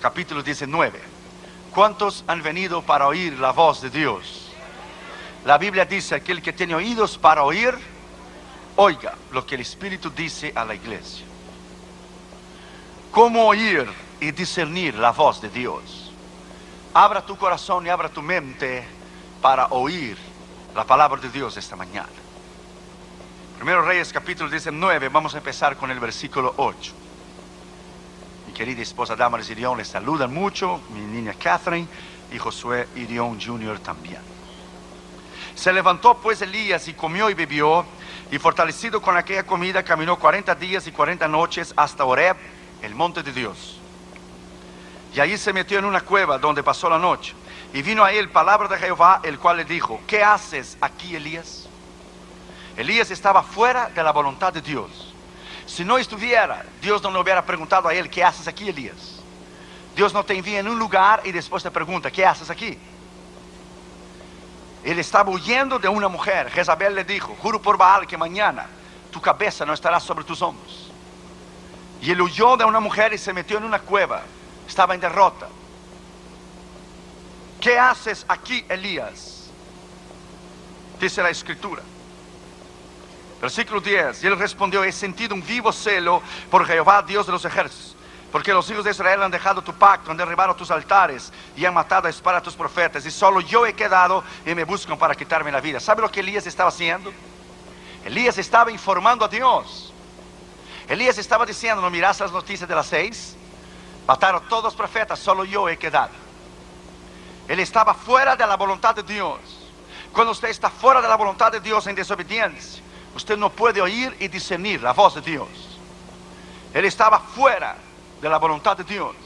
capítulo 19. ¿Cuántos han venido para oír la voz de Dios? La Biblia dice que el que tiene oídos para oír, oiga lo que el Espíritu dice a la iglesia. ¿Cómo oír y discernir la voz de Dios? Abra tu corazón y abra tu mente para oír la palabra de Dios esta mañana. Primero Reyes capítulo 19, vamos a empezar con el versículo 8. Querida esposa Damaris Irión les saludan mucho, mi niña Catherine y Josué Irión Jr. también. Se levantó pues Elías y comió y bebió, y fortalecido con aquella comida caminó 40 días y 40 noches hasta Oreb, el monte de Dios. Y allí se metió en una cueva donde pasó la noche. Y vino a él palabra de Jehová, el cual le dijo, ¿qué haces aquí, Elías? Elías estaba fuera de la voluntad de Dios. Si no estuviera, Dios no le hubiera preguntado a él, ¿qué haces aquí, Elías? Dios no te envía en un lugar y después te pregunta, ¿qué haces aquí? Él estaba huyendo de una mujer. Jezabel le dijo, juro por Baal que mañana tu cabeza no estará sobre tus hombros. Y él huyó de una mujer y se metió en una cueva. Estaba en derrota. ¿Qué haces aquí, Elías? Dice la escritura. Versículo 10. Y él respondió, he sentido un vivo celo por Jehová, Dios de los ejércitos. Porque los hijos de Israel han dejado tu pacto, han derribado tus altares y han matado a espada a tus profetas. Y solo yo he quedado y me buscan para quitarme la vida. ¿Sabe lo que Elías estaba haciendo? Elías estaba informando a Dios. Elías estaba diciendo, ¿no miras las noticias de las seis? Mataron todos los profetas, solo yo he quedado. Él estaba fuera de la voluntad de Dios. Cuando usted está fuera de la voluntad de Dios en desobediencia, usted no puede oír y discernir la voz de Dios. Él estaba fuera de la voluntad de Dios.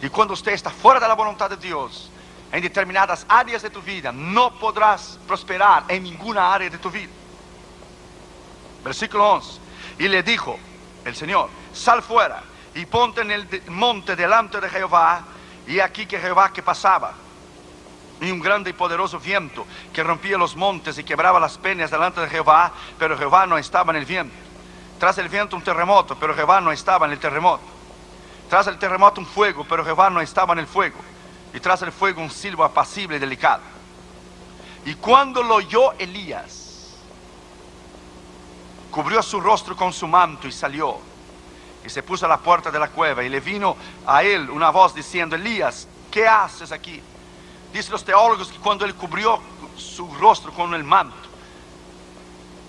Y cuando usted está fuera de la voluntad de Dios, en determinadas áreas de tu vida, no podrás prosperar en ninguna área de tu vida. Versículo 11. Y le dijo el Señor, sal fuera y ponte en el monte delante de Jehová. Y aquí que Jehová que pasaba y un grande y poderoso viento que rompía los montes y quebraba las peñas delante de Jehová, pero Jehová no estaba en el viento. Tras el viento un terremoto, pero Jehová no estaba en el terremoto. Tras el terremoto un fuego, pero Jehová no estaba en el fuego. Y tras el fuego un silbo apacible y delicado. Y cuando lo oyó Elías, cubrió su rostro con su manto y salió. Y se puso a la puerta de la cueva y le vino a él una voz diciendo, Elías, ¿qué haces aquí? Dicen los teólogos que cuando él cubrió su rostro con el manto,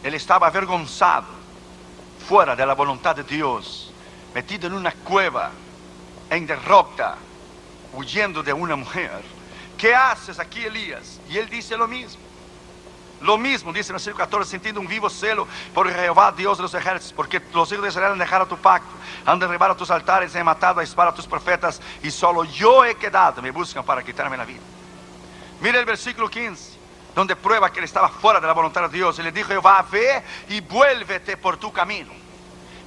él estaba avergonzado, fuera de la voluntad de Dios, metido en una cueva, en derrota, huyendo de una mujer. ¿Qué haces aquí, Elías? Y él dice lo mismo. Lo mismo dice en el versículo 14, sintiendo un vivo celo por Jehová, Dios de los ejércitos, porque los hijos de Israel han dejado tu pacto, han derribado tus altares, han matado a espada a tus profetas, y solo yo he quedado, me buscan para quitarme la vida. Mira el versículo 15, donde prueba que él estaba fuera de la voluntad de Dios. Y le dijo Jehová, ve y vuélvete por tu camino.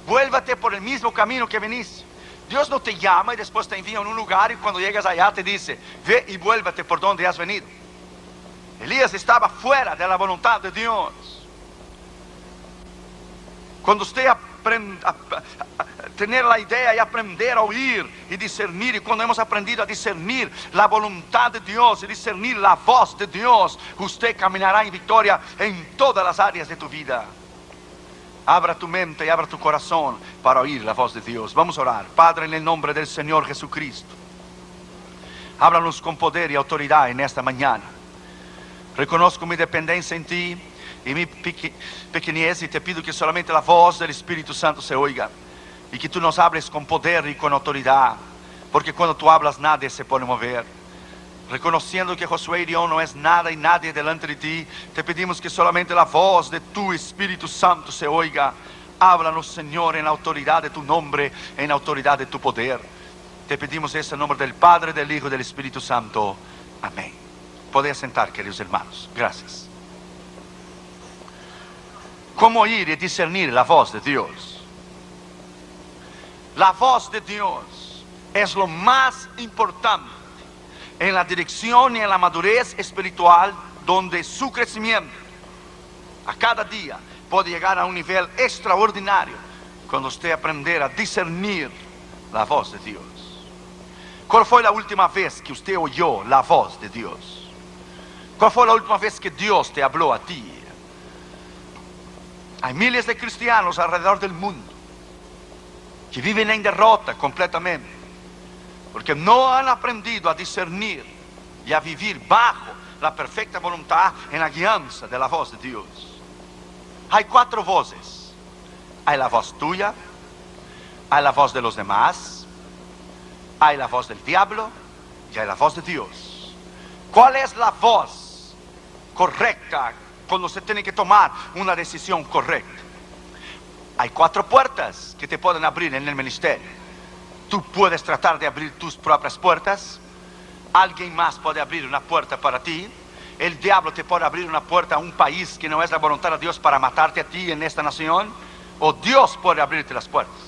Vuélvete por el mismo camino que venís. Dios no te llama y después te envía en un lugar y cuando llegas allá te dice, ve y vuélvete por donde has venido. Elías estaba fuera de la voluntad de Dios. Cuando usted aprende, a, tener la idea y aprender a oír y discernir, y cuando hemos aprendido a discernir la voluntad de Dios y discernir la voz de Dios, usted caminará en victoria en todas las áreas de tu vida. Abra tu mente y abra tu corazón para oír la voz de Dios. Vamos a orar. Padre, en el nombre del Señor Jesucristo. Háblanos con poder y autoridad en esta mañana. Reconozco mi dependencia en ti y mi pequeñez y te pido que solamente la voz del Espíritu Santo se oiga y que tú nos hables con poder y con autoridad, porque cuando tú hablas nadie se puede mover. Reconociendo que Josué Dios no es nada y nadie delante de ti, te pedimos que solamente la voz de tu Espíritu Santo se oiga. Háblanos, Señor, en la autoridad de tu nombre, en la autoridad de tu poder. Te pedimos ese nombre del Padre, del Hijo y del Espíritu Santo. Amén. Podéis sentar, queridos hermanos. Gracias. ¿Cómo oír y discernir la voz de Dios? La voz de Dios es lo más importante en la dirección y en la madurez espiritual donde su crecimiento a cada día puede llegar a un nivel extraordinario cuando usted aprender a discernir la voz de Dios. ¿Cuál fue la última vez que usted oyó la voz de Dios? ¿Cuál fue la última vez que Dios te habló a ti? Hay miles de cristianos alrededor del mundo que viven en derrota completamente, porque no han aprendido a discernir y a vivir bajo la perfecta voluntad en la guianza de la voz de Dios. Hay cuatro voces. Hay la voz tuya, hay la voz de los demás, hay la voz del diablo y hay la voz de Dios. ¿Cuál es la voz correcta cuando se tiene que tomar una decisión correcta? Hay cuatro puertas que te pueden abrir en el ministerio. Tú puedes tratar de abrir tus propias puertas. Alguien más puede abrir una puerta para ti. El diablo te puede abrir una puerta a un país que no es la voluntad de Dios para matarte a ti en esta nación. O Dios puede abrirte las puertas.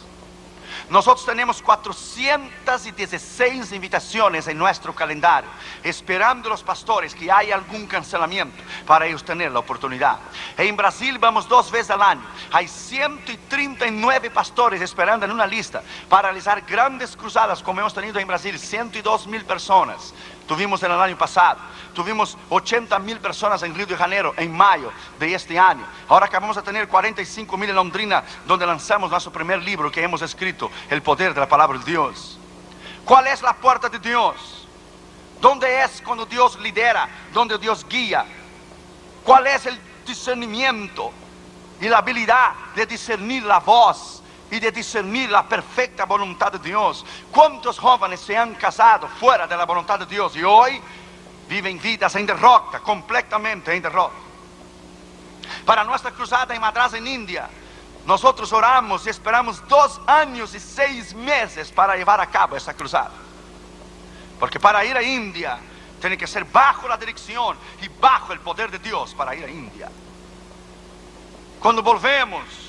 Nosotros tenemos 416 invitaciones en nuestro calendario, esperando los pastores que haya algún cancelamiento para ellos tener la oportunidad. En Brasil vamos dos veces al año. Hay 139 pastores esperando en una lista para realizar grandes cruzadas como hemos tenido en Brasil, 102 mil personas. Tuvimos en el año pasado. Tuvimos 80 mil personas en Río de Janeiro en mayo de este año. Ahora acabamos de tener 45 mil en Londrina, donde lanzamos nuestro primer libro que hemos escrito, El poder de la palabra de Dios. ¿Cuál es la puerta de Dios? ¿Dónde es cuando Dios lidera? ¿Dónde Dios guía? ¿Cuál es el discernimiento y la habilidad de discernir la voz y de discernir la perfecta voluntad de Dios. ¿Cuántos jóvenes se han casado fuera de la voluntad de Dios y hoy viven vidas en derrota, completamente en derrota? Para nuestra cruzada en Madras, en India, nosotros oramos y esperamos dos años y seis meses para llevar a cabo esa cruzada. Porque para ir a India tiene que ser bajo la dirección y bajo el poder de Dios para ir a India. Cuando volvemos,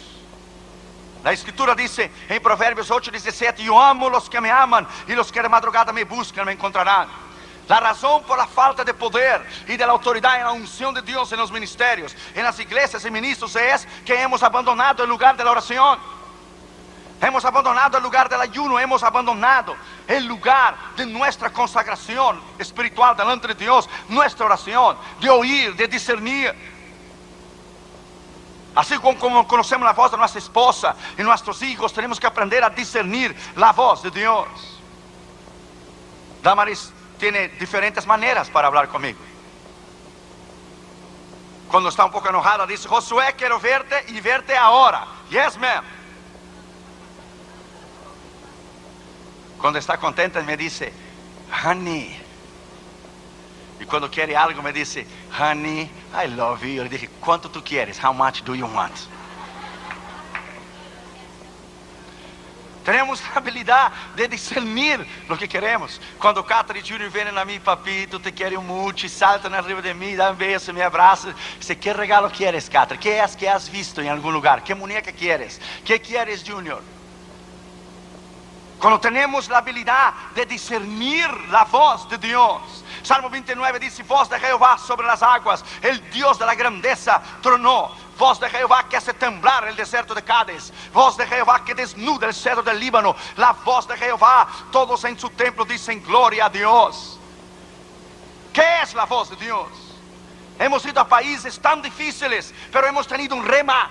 la escritura dice en Proverbios 8, 17, yo amo los que me aman y los que de madrugada me buscan me encontrarán. La razón por la falta de poder y de la autoridad unción de Dios en los ministerios, en las iglesias ministros es que hemos abandonado el lugar de oración. Hemos abandonado el lugar del ayuno, hemos abandonado el lugar de nuestra consagración espiritual delante de Dios, nuestra oración, de oír, de discernir. Así como, conocemos la voz de nuestra esposa y nuestros hijos, tenemos que aprender a discernir la voz de Dios. Damaris tiene diferentes maneras para hablar conmigo. Cuando está un poco enojada, dice, Josué, quiero verte y verte ahora. Yes, ma'am. Cuando está contenta, me dice, honey. Y cuando quiere algo, me dice, honey, I love you. Yo le dije, ¿cuánto tú quieres? How much do you want? Tenemos la habilidad de discernir lo que queremos. Cuando Catherine Junior viene a mí, papito, te quiero mucho, y saltan arriba de mí, da un beso, me abraza. Dice, ¿qué regalo quieres, Catherine? ¿Qué es que has visto en algún lugar? ¿Qué muñeca quieres? ¿Qué quieres, Junior? Cuando tenemos la habilidad de discernir la voz de Dios. Salmo 29 dice, voz de Jehová sobre las aguas, el Dios de la grandeza tronó. Voz de Jehová que hace temblar el desierto de Cádiz. Voz de Jehová que desnuda el cedro del Líbano. La voz de Jehová, todos en su templo dicen gloria a Dios. ¿Qué es la voz de Dios? Hemos ido a países tan difíciles, pero hemos tenido un rema.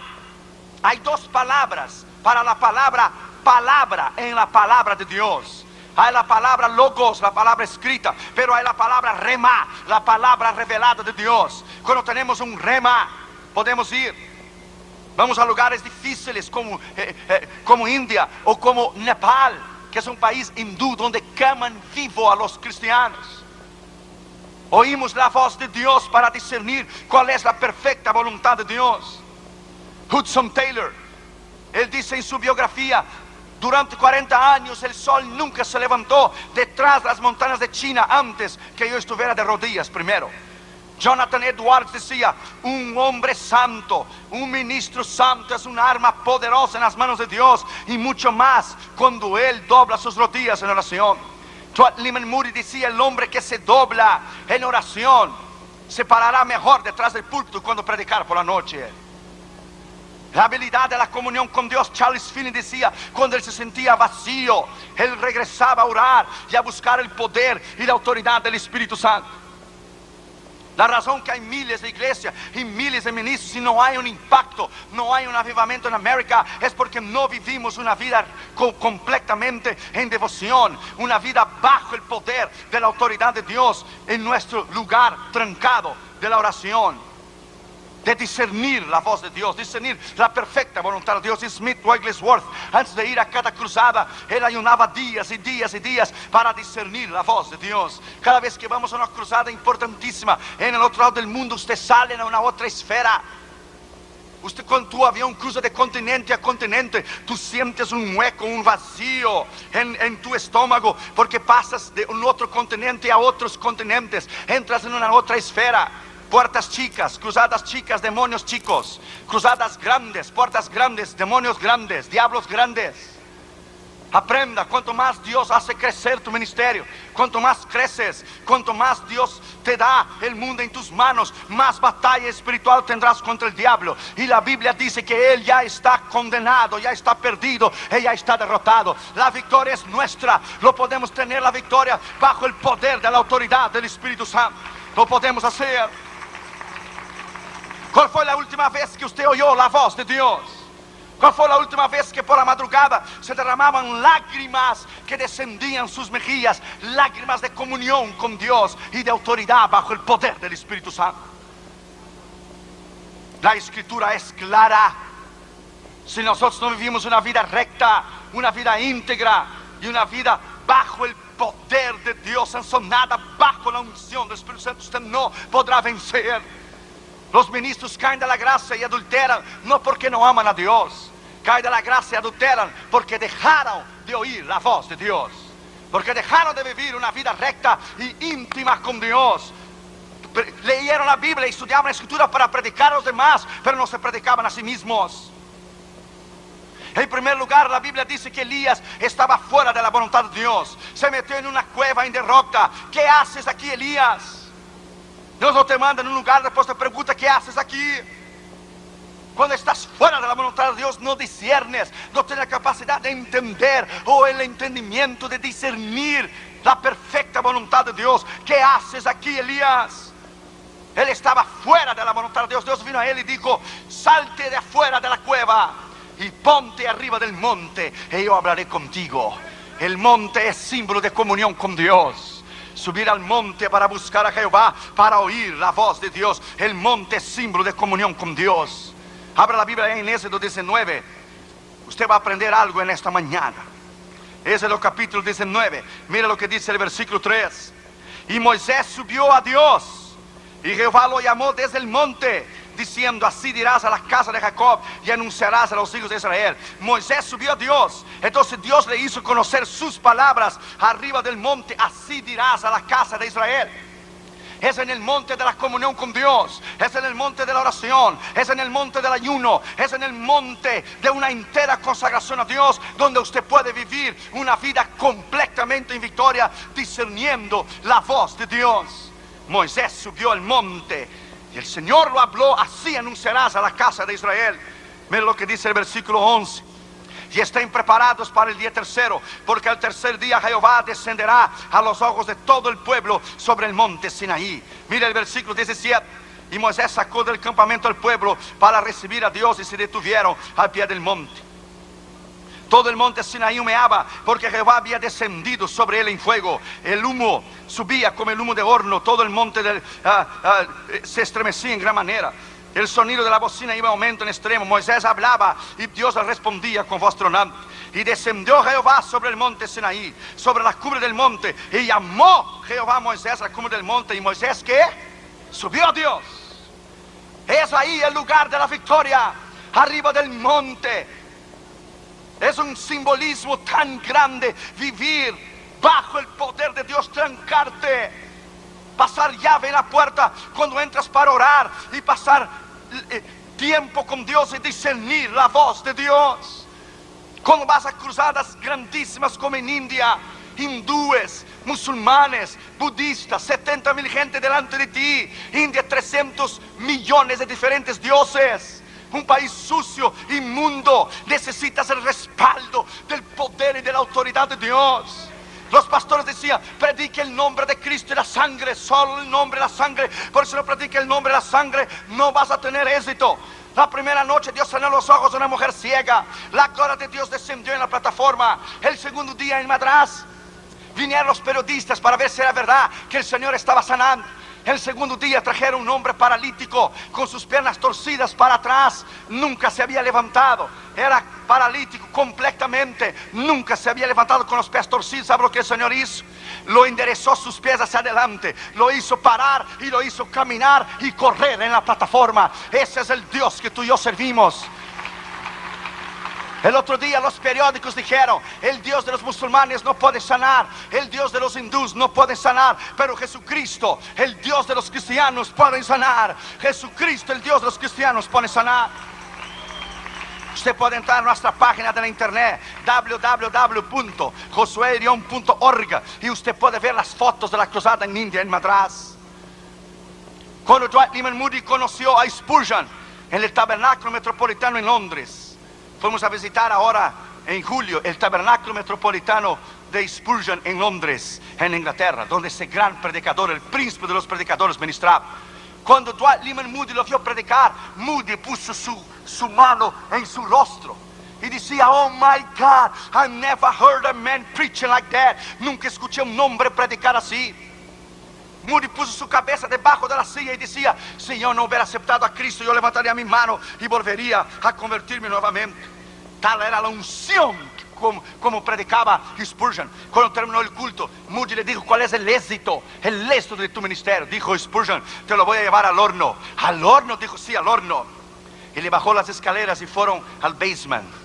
Hay dos palabras para la palabra palabra en la palabra de Dios. Hay la palabra logos, la palabra escrita, pero hay la palabra rema, la palabra revelada de Dios. Cuando tenemos un rema, podemos ir. Vamos a lugares difíciles como, eh, eh, como India o como Nepal, que es un país hindú donde queman vivo a los cristianos. Oímos la voz de Dios para discernir cuál es la perfecta voluntad de Dios. Hudson Taylor, él dice en su biografía, durante 40 años el sol nunca se levantó detrás de las montañas de China antes que yo estuviera de rodillas primero. Jonathan Edwards decía, un hombre santo, un ministro santo es un arma poderosa en las manos de Dios y mucho más cuando él dobla sus rodillas en oración. Liman Moody decía, el hombre que se dobla en oración se parará mejor detrás del púlpito cuando predicar por la noche. La habilidad de la comunión con Dios, Charles Finney decía, cuando él se sentía vacío, él regresaba a orar y a buscar el poder y la autoridad del Espíritu Santo. La razón que hay miles de iglesias y miles de ministros y no hay un impacto, no hay un avivamiento en América, es porque no vivimos una vida completamente en devoción, una vida bajo el poder de la autoridad de Dios en nuestro lugar trancado de la oración de discernir la voz de Dios, discernir la perfecta voluntad de Dios. Smith Wigglesworth, antes de ir a cada cruzada, él ayunaba días y días y días para discernir la voz de Dios. Cada vez que vamos a una cruzada importantísima en el otro lado del mundo, usted sale a una otra esfera. Usted con tu avión cruza de continente a continente, tú sientes un hueco, un vacío en, en, tu estómago, porque pasas de un otro continente a otros continentes, entras en una otra esfera puertas chicas, cruzadas chicas, demonios chicos, cruzadas grandes, puertas grandes, demonios grandes, diablos grandes. Aprenda, cuanto más Dios hace crecer tu ministerio, cuanto más creces, cuanto más Dios te da el mundo en tus manos, más batalla espiritual tendrás contra el diablo. Y la Biblia dice que Él ya está condenado, ya está perdido, Él ya está derrotado. La victoria es nuestra, lo podemos tener la victoria bajo el poder de la autoridad del Espíritu Santo. Lo podemos hacer. ¿Cuál fue la última vez que usted oyó la voz de Dios? ¿Cuál fue la última vez que por la madrugada se derramaban lágrimas que descendían sus mejillas? Lágrimas de comunión con Dios y de autoridad bajo el poder del Espíritu Santo. La escritura es clara. Si nosotros no vivimos una vida recta, una vida íntegra y una vida bajo el poder de Dios, nada bajo la unción del Espíritu Santo, usted no podrá vencer. Los ministros caen de la gracia y adulteran, no porque no aman a Dios. Caen de la gracia y adulteran porque dejaron de oír la voz de Dios. Porque dejaron de vivir una vida recta y íntima con Dios. Leyeron la Biblia y estudiaban la escritura para predicar a los demás, pero no se predicaban a sí mismos. En primer lugar, la Biblia dice que Elías estaba fuera de la voluntad de Dios. Se metió en una cueva en derrota. ¿Qué haces aquí, Elías? Dios no te manda en un lugar, después te pregunta, ¿qué haces aquí? Cuando estás fuera de la voluntad de Dios, no discernes, no tienes la capacidad de entender o el entendimiento de discernir la perfecta voluntad de Dios. ¿Qué haces aquí, Elías? Él estaba fuera de la voluntad de Dios. Dios vino a él y dijo, salte de afuera de la cueva y ponte arriba del monte y yo hablaré contigo. El monte es símbolo de comunión con Dios subir al monte para buscar a Jehová, para oír la voz de Dios. El monte es símbolo de comunión con Dios. Abra la Biblia en Éxodo 19. Usted va a aprender algo en esta mañana. el capítulo 19. Mira lo que dice el versículo 3. Y Moisés subió a Dios. Y Jehová lo llamó desde el monte diciendo, así dirás a la casa de Jacob y anunciarás a los hijos de Israel. Moisés subió a Dios, entonces Dios le hizo conocer sus palabras arriba del monte, así dirás a la casa de Israel. Es en el monte de la comunión con Dios. Es en el monte de la oración. Es en el monte del ayuno. Es en el monte de una entera consagración a Dios. Donde usted puede vivir una vida completamente en victoria. Discerniendo la voz de Dios. Moisés subió al monte y el Señor lo habló, así anunciarás a la casa de Israel. Mira lo que dice el versículo 11. Y estén preparados para el día tercero, porque al tercer día Jehová descenderá a los ojos de todo el pueblo sobre el monte Sinaí. Mira el versículo 17. Y Moisés sacó del campamento al pueblo para recibir a Dios y se detuvieron al pie del monte. Todo el monte Sinaí humeaba porque Jehová había descendido sobre él en fuego. El humo subía como el humo de horno. Todo el monte ah, ah, se estremecía en gran manera. El sonido de la bocina iba aumento en extremo. Moisés hablaba y Dios respondía con voz tronante. Y descendió Jehová sobre el monte Sinaí, sobre la cumbre del monte. Y llamó Jehová a Moisés a la cumbre del monte. ¿Y Moisés qué? Subió a Dios. Es ahí el lugar de la victoria. Arriba del monte es un simbolismo tan grande vivir bajo el poder de Dios, trancarte, pasar llave en la puerta cuando entras para orar y pasar eh, tiempo con Dios y discernir la voz de Dios. Cuando vas a cruzadas grandísimas como en India, hindúes, musulmanes, budistas, 70 mil gente delante de ti, India 300 millones de diferentes dioses un país sucio, inmundo. Necesitas el respaldo del poder y de la autoridad de Dios. Los pastores decían, predique el nombre de Cristo y la sangre, solo el nombre y la sangre. Por eso no predique el nombre y la sangre, no vas a tener éxito. La primera noche Dios sanó los ojos de una mujer ciega. La gloria de Dios descendió en la plataforma. El segundo día en Madras vinieron los periodistas para ver si era verdad que el Señor estaba sanando. El segundo día trajeron un hombre paralítico con sus piernas torcidas para atrás. Nunca se había levantado. Era paralítico completamente. Nunca se había levantado con los pies torcidos. ¿Sabe lo que el Señor hizo? Lo enderezó sus pies hacia adelante. Lo hizo parar y lo hizo caminar y correr en la plataforma. Ese es el Dios que tú y yo servimos. El otro día los periódicos dijeron, el Dios de los musulmanes no puede sanar, el Dios de los hindús no puede sanar, pero Jesucristo, el Dios de los cristianos puede sanar. Jesucristo, el Dios de los cristianos puede sanar. Usted puede entrar a nuestra página de la internet www.josuerion.org y usted puede ver las fotos de la cruzada en India, en Madras. Cuando Dwight Lyman Moody conoció a Spurgeon en el tabernáculo metropolitano en Londres, Fuimos a visitar ahora en julio el tabernáculo metropolitano de Spurgeon en Londres, en Inglaterra, donde ese gran predicador, el príncipe de los predicadores, ministraba. Cuando Dwight Lyman Moody lo vio predicar, Moody puso su, su mano en su rostro y decía, oh my God, I never heard a man preaching like that. Nunca escuché un hombre predicar así. Moody puso su cabeza debajo de la silla y decía, si yo no hubiera aceptado a Cristo, yo levantaría mi mano y volvería a convertirme nuevamente. Tal era la unción como, como, predicaba Spurgeon. Cuando terminó el culto, Moody le dijo, ¿cuál es el éxito? El éxito de tu ministerio. Dijo Spurgeon, te lo voy a llevar al horno. Al horno, dijo, sí, al horno. Y le bajó las escaleras y fueron al basement.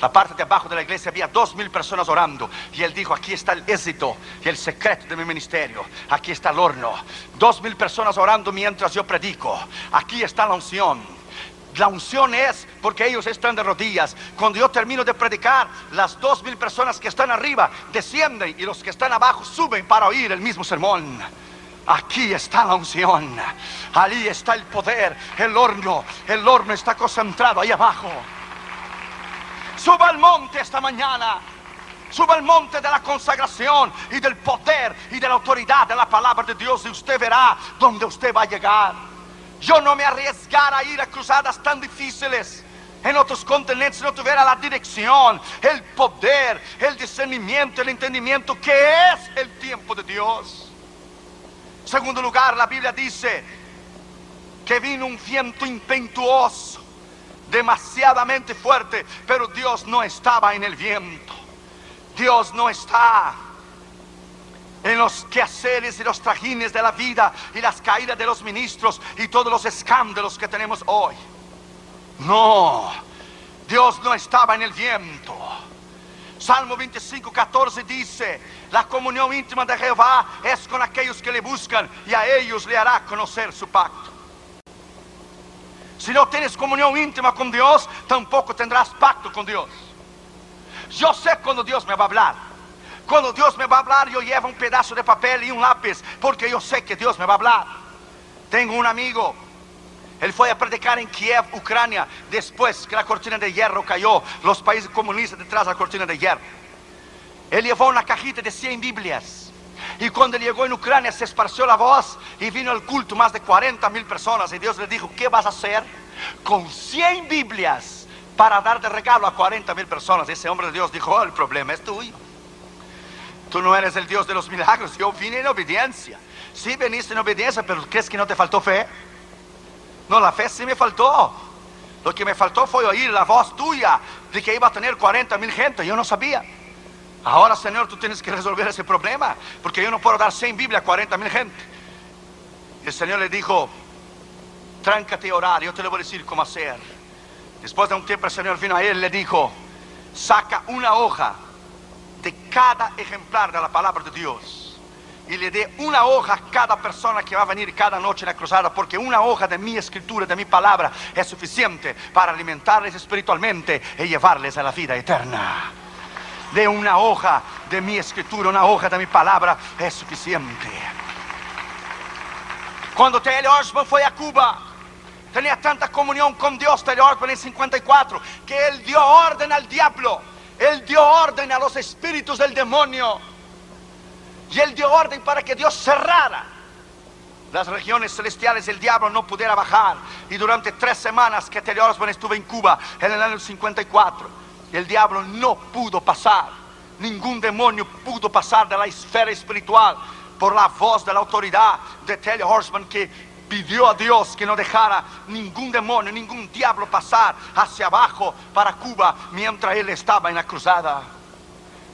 La parte de abajo de la iglesia había dos mil personas orando. Y él dijo, aquí está el éxito y el secreto de mi ministerio. Aquí está el horno. Dos mil personas orando mientras yo predico. Aquí está la unción. La unción es porque ellos están de rodillas. Cuando yo termino de predicar, las dos mil personas que están arriba descienden y los que están abajo suben para oír el mismo sermón. Aquí está la unción. Allí está el poder, el horno. El horno está concentrado ahí abajo. Suba al monte esta mañana. Suba al monte de la consagración y del poder y de la autoridad de la palabra de Dios y usted verá dónde usted va a llegar. Yo no me arriesgara a ir a cruzadas tan difíciles en otros continentes si no tuviera la dirección, el poder, el discernimiento, el entendimiento que es el tiempo de Dios. Segundo lugar, la Biblia dice que vino un viento impetuoso demasiadamente fuerte, pero Dios no estaba en el viento. Dios no está en los quehaceres y los trajines de la vida y las caídas de los ministros y todos los escándalos que tenemos hoy. No, Dios no estaba en el viento. Salmo 25, 14 dice, la comunión íntima de Jehová es con aquellos que le buscan y a ellos le hará conocer su pacto. Si no tienes comunión íntima con Dios, tampoco tendrás pacto con Dios. Yo sé cuando Dios me va a hablar. Cuando Dios me va a hablar, yo llevo un pedazo de papel y un lápiz, porque yo sé que Dios me va a hablar. Tengo un amigo, él fue a predicar en Kiev, Ucrania, después que la cortina de hierro cayó, los países comunistas detrás de la cortina de hierro. Él llevó una cajita de 100 Biblias y cuando llegó en Ucrania se esparció la voz y vino el culto más de 40 mil personas. Y Dios le dijo, ¿qué vas a hacer con 100 Biblias para dar de regalo a 40 mil personas? Ese hombre de Dios dijo, oh, el problema es tuyo. Tú no eres el Dios de los milagros. Yo vine en obediencia. Sí veniste en obediencia, pero ¿crees que no te faltó fe? No, la fe sí me faltó. Lo que me faltó fue oír la voz tuya de que iba a tener 40 mil gente. Yo no sabía. Ahora, Señor, tú tienes que resolver ese problema, porque yo no puedo dar 100 Biblia a 40 mil gente. El Señor le dijo, tráncate a orar, yo te lo voy a decir cómo hacer. Después de un tiempo el Señor vino a él y le dijo, saca una hoja de cada ejemplar de la palabra de Dios y le dé una hoja a cada persona que va a venir cada noche en la cruzada, porque una hoja de mi escritura, de mi palabra, es suficiente para alimentarles espiritualmente y llevarles a la vida eterna de una hoja de mi escritura, una hoja de mi palabra, es suficiente. Cuando T.L. Osborne fue a Cuba, Tenía tanta comunión con Dios, Osborne en 54, que él dio orden al diablo. Él dio orden a los espíritus del demonio. Y él dio orden para que Dios cerrara las regiones celestiales el diablo no pudiera bajar. Y durante tres semanas que Terry Osborne estuvo en Cuba en el año 54, el diablo no pudo pasar. Ningún demonio pudo pasar de la esfera espiritual por la voz de la autoridad de Terry Osborne que pidió a Dios que no dejara ningún demonio, ningún diablo pasar hacia abajo para Cuba mientras él estaba en la cruzada.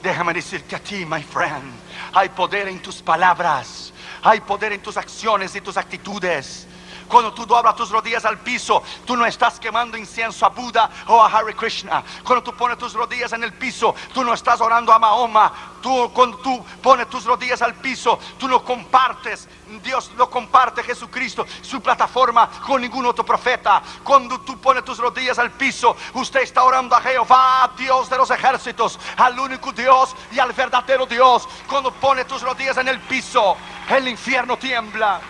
Déjame decirte a ti, my friend, hay poder en tus palabras. Hay poder en tus acciones y tus actitudes. Cuando tú doblas tus rodillas al piso, tú no estás quemando incienso a Buda o a Hare Krishna. Cuando tú pones tus rodillas en el piso, tú no estás orando a Mahoma. Tú, cuando tú pones tus rodillas al piso, tú no compartes, Dios no comparte Jesucristo, su plataforma con ningún otro profeta. Cuando tú pones tus rodillas al piso, usted está orando a Jehová, Dios de los ejércitos, al único Dios y al verdadero Dios. Cuando pones tus rodillas en el piso, el infierno tiembla.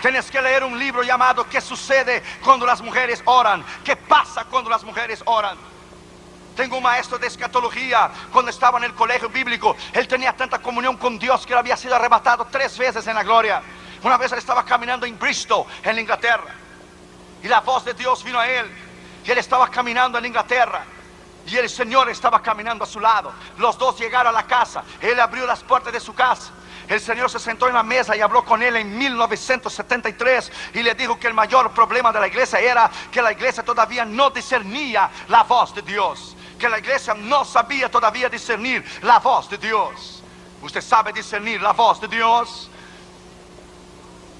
Tienes que leer un libro llamado ¿Qué sucede cuando las mujeres oran? ¿Qué pasa cuando las mujeres oran? Tengo un maestro de escatología cuando estaba en el colegio bíblico. Él tenía tanta comunión con Dios que él había sido arrebatado tres veces en la gloria. Una vez él estaba caminando en Bristol, en Inglaterra. Y la voz de Dios vino a él. Y él estaba caminando en Inglaterra. Y el Señor estaba caminando a su lado. Los dos llegaron a la casa. Él abrió las puertas de su casa. El Señor se sentó en la mesa y habló con él en 1973 y le dijo que el mayor problema de la iglesia era que la iglesia todavía no discernía la voz de Dios, que la iglesia no sabía todavía discernir la voz de Dios. ¿Usted sabe discernir la voz de Dios?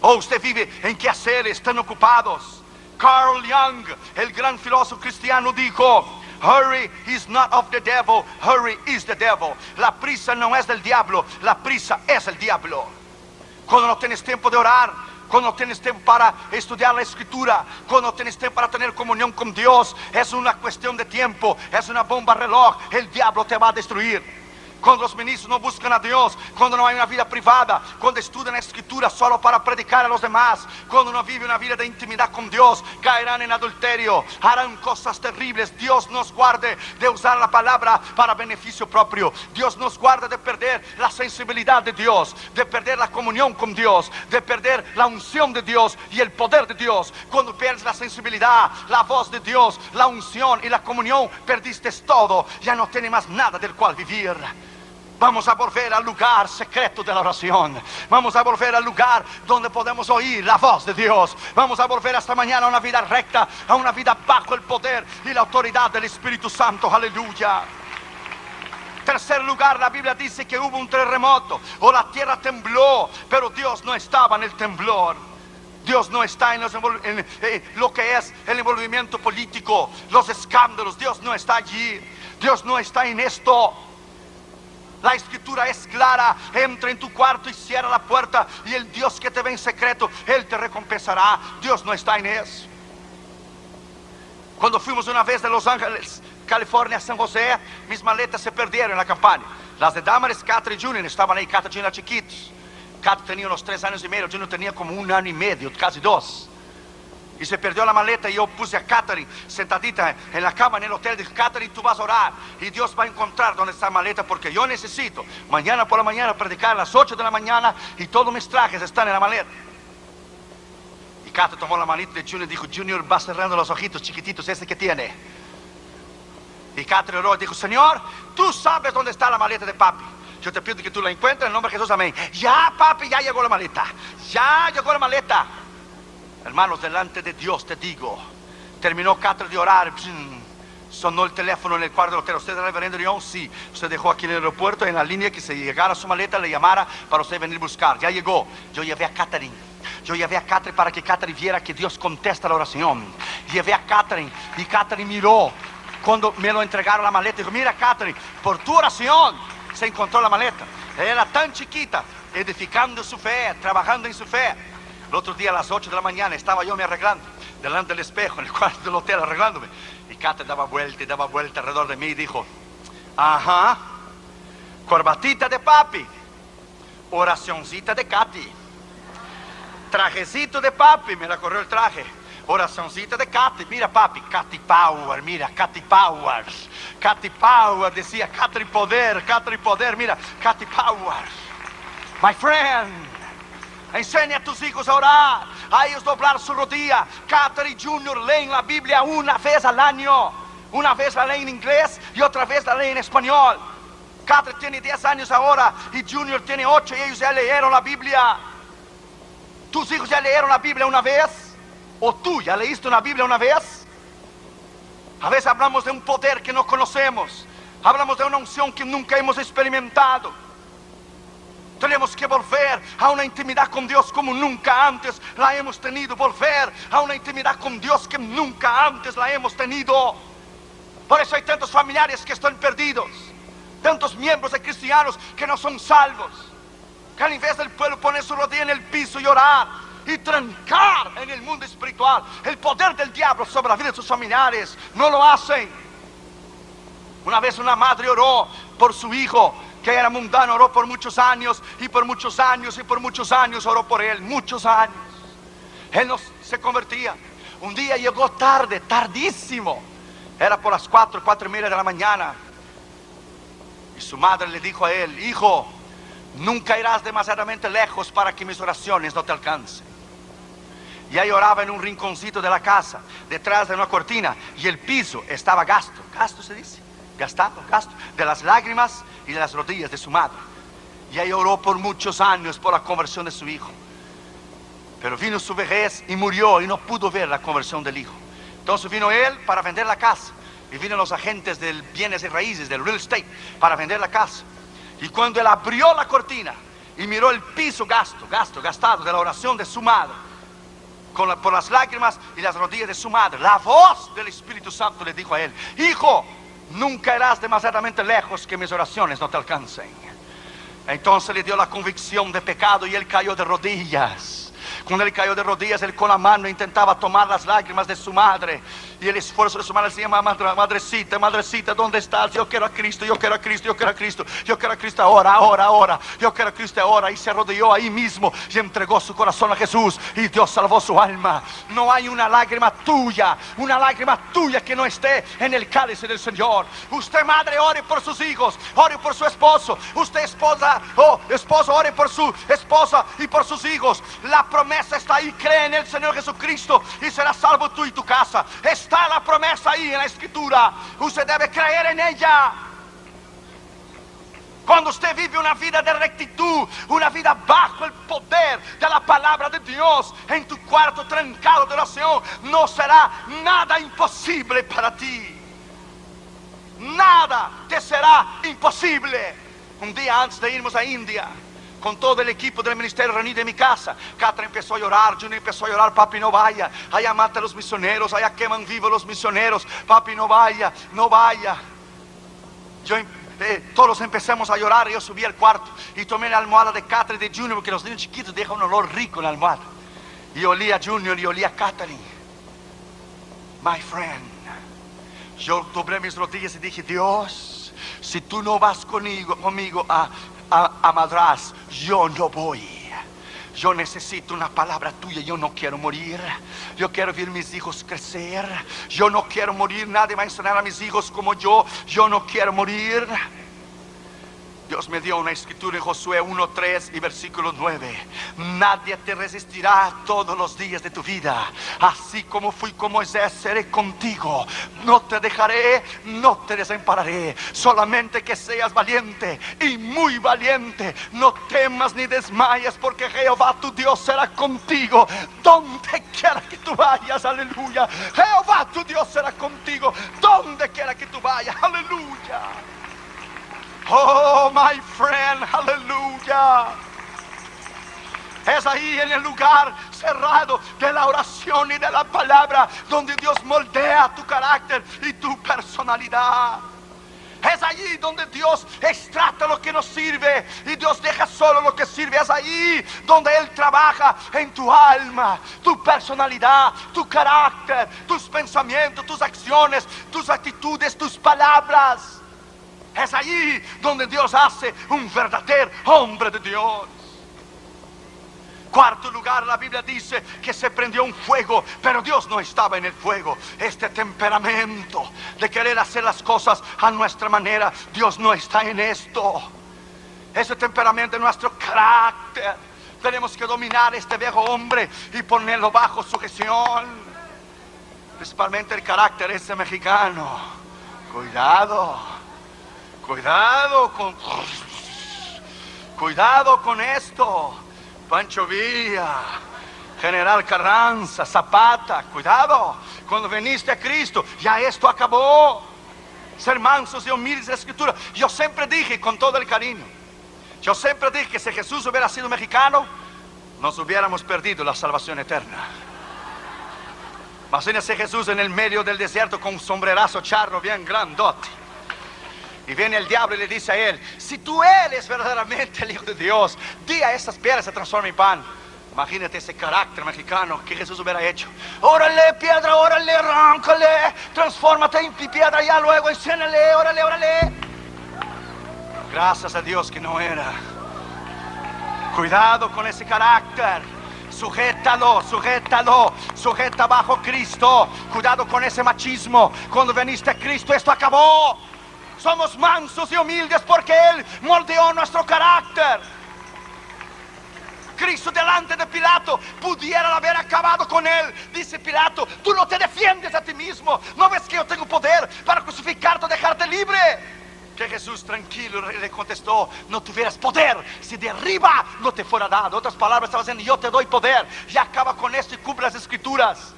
¿O usted vive en qué hacer? Están ocupados. Carl Young, el gran filósofo cristiano, dijo, Hurry is not of the devil, hurry is the devil. La prisa no es del diablo, la prisa es el diablo. Cuando no tienes tiempo de orar, cuando tienes tiempo para estudiar la escritura, cuando tienes tiempo para tener comunión con Dios, es una cuestión de tiempo, es una bomba reloj, el diablo te va a destruir. Cuando los ministros no buscan a Dios, cuando no hay una vida privada, cuando estudian la escritura solo para predicar a los demás, cuando no vive una vida de intimidad con Dios, caerán en adulterio, harán cosas terribles. Dios nos guarde de usar la palabra para beneficio propio. Dios nos guarde de perder la sensibilidad de Dios, de perder la comunión con Dios, de perder la unción de Dios y el poder de Dios. Cuando pierdes la sensibilidad, la voz de Dios, la unción y la comunión, perdiste todo. Ya no tienes más nada del cual vivir. Vamos a volver al lugar secreto de la oración. Vamos a volver al lugar donde podemos oír la voz de Dios. Vamos a volver esta mañana a una vida recta, a una vida bajo el poder y la autoridad del Espíritu Santo. Aleluya. Tercer lugar, la Biblia dice que hubo un terremoto o la tierra tembló, pero Dios no estaba en el temblor. Dios no está en, en eh, lo que es el envolvimiento político, los escándalos. Dios no está allí. Dios no está en esto. La escritura es clara. Entra en tu cuarto y cierra la puerta. Y el Dios que te ve en secreto, Él te recompensará. Dios no está en eso. Cuando fuimos una vez de Los Ángeles, California a San José, mis maletas se perdieron en la campaña. Las de Damaris, Catra y Junior estaban ahí. Catra y Junior chiquitos. Catra tenía unos tres años y medio. Junior tenía como un año y medio, casi dos y se perdió la maleta y yo puse a Catherine sentadita en la cama en el hotel. Dije, Catherine, tú vas a orar y Dios va a encontrar dónde está la maleta porque yo necesito mañana por la mañana predicar a las 8 de la mañana y todos mis trajes están en la maleta. Y Catherine tomó la maleta de Junior y dijo, Junior va cerrando los ojitos chiquititos, ese que tiene. Y Catherine oró y dijo, Señor, tú sabes dónde está la maleta de papi. Yo te pido que tú la encuentres en el nombre de Jesús, amén. Ya, papi, ya llegó la maleta. Ya llegó la maleta. Hermanos, delante de Dios te digo, terminó Catra de orar, sonó el teléfono en el cuarto del hotel. ¿Usted es el reverendo León? Sí. Usted dejó aquí en el aeropuerto, en la línea, que se llegara su maleta, le llamara para usted venir a buscar. Ya llegó. Yo llevé a Catherine. Yo llevé a Catherine para que Catherine viera que Dios contesta la oración. Llevé a Catherine y Catherine miró cuando me lo entregaron la maleta. Dijo, mira Catherine, por tu oración se encontró la maleta. Era tan chiquita, edificando su fe, trabajando en su fe. El otro día a las 8 de la mañana estaba yo me arreglando delante del espejo en el cuarto del hotel arreglándome. Y Kate daba vuelta daba vuelta alrededor de mí y dijo, ajá, corbatita de papi, oracioncita de Katy. trajecito de papi, me la corrió el traje. Oracioncita de Katy, mira papi, Katy Power, mira, Katy Power. Katy Power decía, Katy Poder, Katy Poder, mira, Katy Power. My friend, enseña a tus hijos a orar, a ellos doblar su rodilla. Catherine Junior leen la Biblia una vez al año. Una vez la leen en inglés y otra vez la leen en español. Catherine tiene 10 años ahora y Junior tiene 8 y ellos ya leyeron la Biblia. ¿Tus hijos ya leyeron la Biblia una vez? ¿O tú ya leíste una Biblia una vez? A veces hablamos de un poder que no conocemos. Hablamos de una unción que nunca hemos experimentado. Tenemos que volver a una intimidad con Dios como nunca antes la hemos tenido. Volver a una intimidad con Dios que nunca antes la hemos tenido. Por eso hay tantos familiares que están perdidos. Tantos miembros de cristianos que no son salvos. Que en vez del pueblo poner su rodilla en el piso y orar y trancar en el mundo espiritual el poder del diablo sobre la vida de sus familiares. No lo hacen. Una vez una madre oró por su hijo que era mundano, oró por muchos años y por muchos años y por muchos años oró por él, muchos años. Él no se convertía. Un día llegó tarde, tardísimo. Era por las cuatro, cuatro y media de la mañana. Y su madre le dijo a él, hijo, nunca irás demasiadamente lejos para que mis oraciones no te alcancen. Y ahí oraba en un rinconcito de la casa, detrás de una cortina, y el piso estaba gasto, gasto se dice, gastado, gasto, de las lágrimas y de las rodillas de su madre. Y ahí oró por muchos años por la conversión de su hijo. Pero vino su vejez y murió y no pudo ver la conversión del hijo. Entonces vino él para vender la casa. Y vino los agentes del bienes y raíces, del real estate, para vender la casa. Y cuando él abrió la cortina y miró el piso gasto, gasto, gastado de la oración de su madre, por las lágrimas y las rodillas de su madre. La voz del Espíritu Santo le dijo a él, hijo, nunca irás demasiadamente lejos que mis oraciones no te alcancen. Entonces le dio la convicción de pecado y él cayó de rodillas. Cuando él cayó de rodillas, él con la mano intentaba tomar las lágrimas de su madre. Y el esfuerzo de su madre decía, madrecita, madrecita, ¿dónde estás? Yo quiero a Cristo, yo quiero a Cristo, yo quiero a Cristo, yo quiero a Cristo ahora, ahora, ahora. Yo quiero a Cristo ahora. Y se arrodilló ahí mismo y entregó su corazón a Jesús. Y Dios salvó su alma. No hay una lágrima tuya, una lágrima tuya que no esté en el cáliz del Señor. Usted, madre, ore por sus hijos, ore por su esposo. Usted, esposa, oh, esposo, ore por su esposa y por sus hijos. La promesa está ahí. Cree en el Señor Jesucristo y será salvo tú y tu casa. Está la promesa ahí en la escritura. Usted debe creer en ella. Cuando usted vive una vida de rectitud, una vida bajo el poder de la palabra de Dios, en tu cuarto trancado de oración, no será nada imposible para ti. Nada te será imposible. Un día antes de irnos a India, con todo el equipo del ministerio reunido en mi casa. Catra empezó a llorar, Junior empezó a llorar, papi no vaya, allá mata a los misioneros, allá queman vivos los misioneros, papi no vaya, no vaya. Yo, eh, todos empezamos a llorar, yo subí al cuarto y tomé la almohada de y de Junior, porque los niños chiquitos dejan un olor rico en la almohada. Y olía a Junior y olía a Catherine. My friend, yo doblé mis rodillas y dije, Dios, si tú no vas conmigo, conmigo a a, Madras, yo no voy. Yo necesito una palabra tuya. Yo no quiero morir. Yo quiero ver mis hijos crecer. Yo no quiero morir. Nadie va a enseñar a mis hijos como yo. Yo no quiero morir. Dios me dio una escritura en Josué 1.3 y versículo 9. Nadie te resistirá todos los días de tu vida. Así como fui con Moisés, seré contigo. No te dejaré, no te desampararé. Solamente que seas valiente y muy valiente. No temas ni desmayes porque Jehová tu Dios será contigo. Donde quiera que tú vayas, aleluya. Jehová tu Dios será contigo. Donde quiera que tú vayas, aleluya. Oh, my friend, aleluya. Es ahí en el lugar cerrado de la oración y de la palabra donde Dios moldea tu carácter y tu personalidad. Es allí donde Dios extracta lo que nos sirve y Dios deja solo lo que sirve. Es allí donde Él trabaja en tu alma, tu personalidad, tu carácter, tus pensamientos, tus acciones, tus actitudes, tus palabras. Es allí donde Dios hace un verdadero hombre de Dios. Cuarto lugar, la Biblia dice que se prendió un fuego, pero Dios no estaba en el fuego. Este temperamento de querer hacer las cosas a nuestra manera, Dios no está en esto. Ese temperamento es nuestro carácter. Tenemos que dominar este viejo hombre y ponerlo bajo sujeción. Principalmente el carácter ese mexicano. Cuidado, cuidado con, cuidado con esto. Pancho Villa, General Carranza, Zapata, cuidado. Cuando viniste a Cristo, ya esto acabó. Ser mansos y humildes de la escritura. Yo siempre dije con todo el cariño, yo siempre dije que si Jesús hubiera sido mexicano, nos hubiéramos perdido la salvación eterna. Imagínese Jesús en el medio del desierto con un sombrerazo charro bien grandote. Y viene el diablo y le dice a él, si tú eres verdaderamente el Hijo de Dios, di a estas piedras se transformen en pan. Imagínate ese carácter mexicano que Jesús hubiera hecho. Órale, piedra, órale, arráncale, transfórmate en piedra ya luego, enciéndele, órale, órale. Gracias a Dios que no era. Cuidado con ese carácter. Sujétalo, sujétalo, sujeta bajo Cristo. Cuidado con ese machismo. Cuando veniste a Cristo, esto acabó. Somos mansos y humildes porque Él moldeó nuestro carácter. Cristo delante de Pilato pudiera haber acabado con él. Dice Pilato, tú no te defiendes a ti mismo. ¿No ves que yo tengo poder para crucificarte o dejarte libre? Que Jesús tranquilo le contestó, no tuvieras poder si de arriba no te fuera dado. Otras palabras, estaba diciendo, yo te doy poder. Y acaba con esto y cumple las escrituras.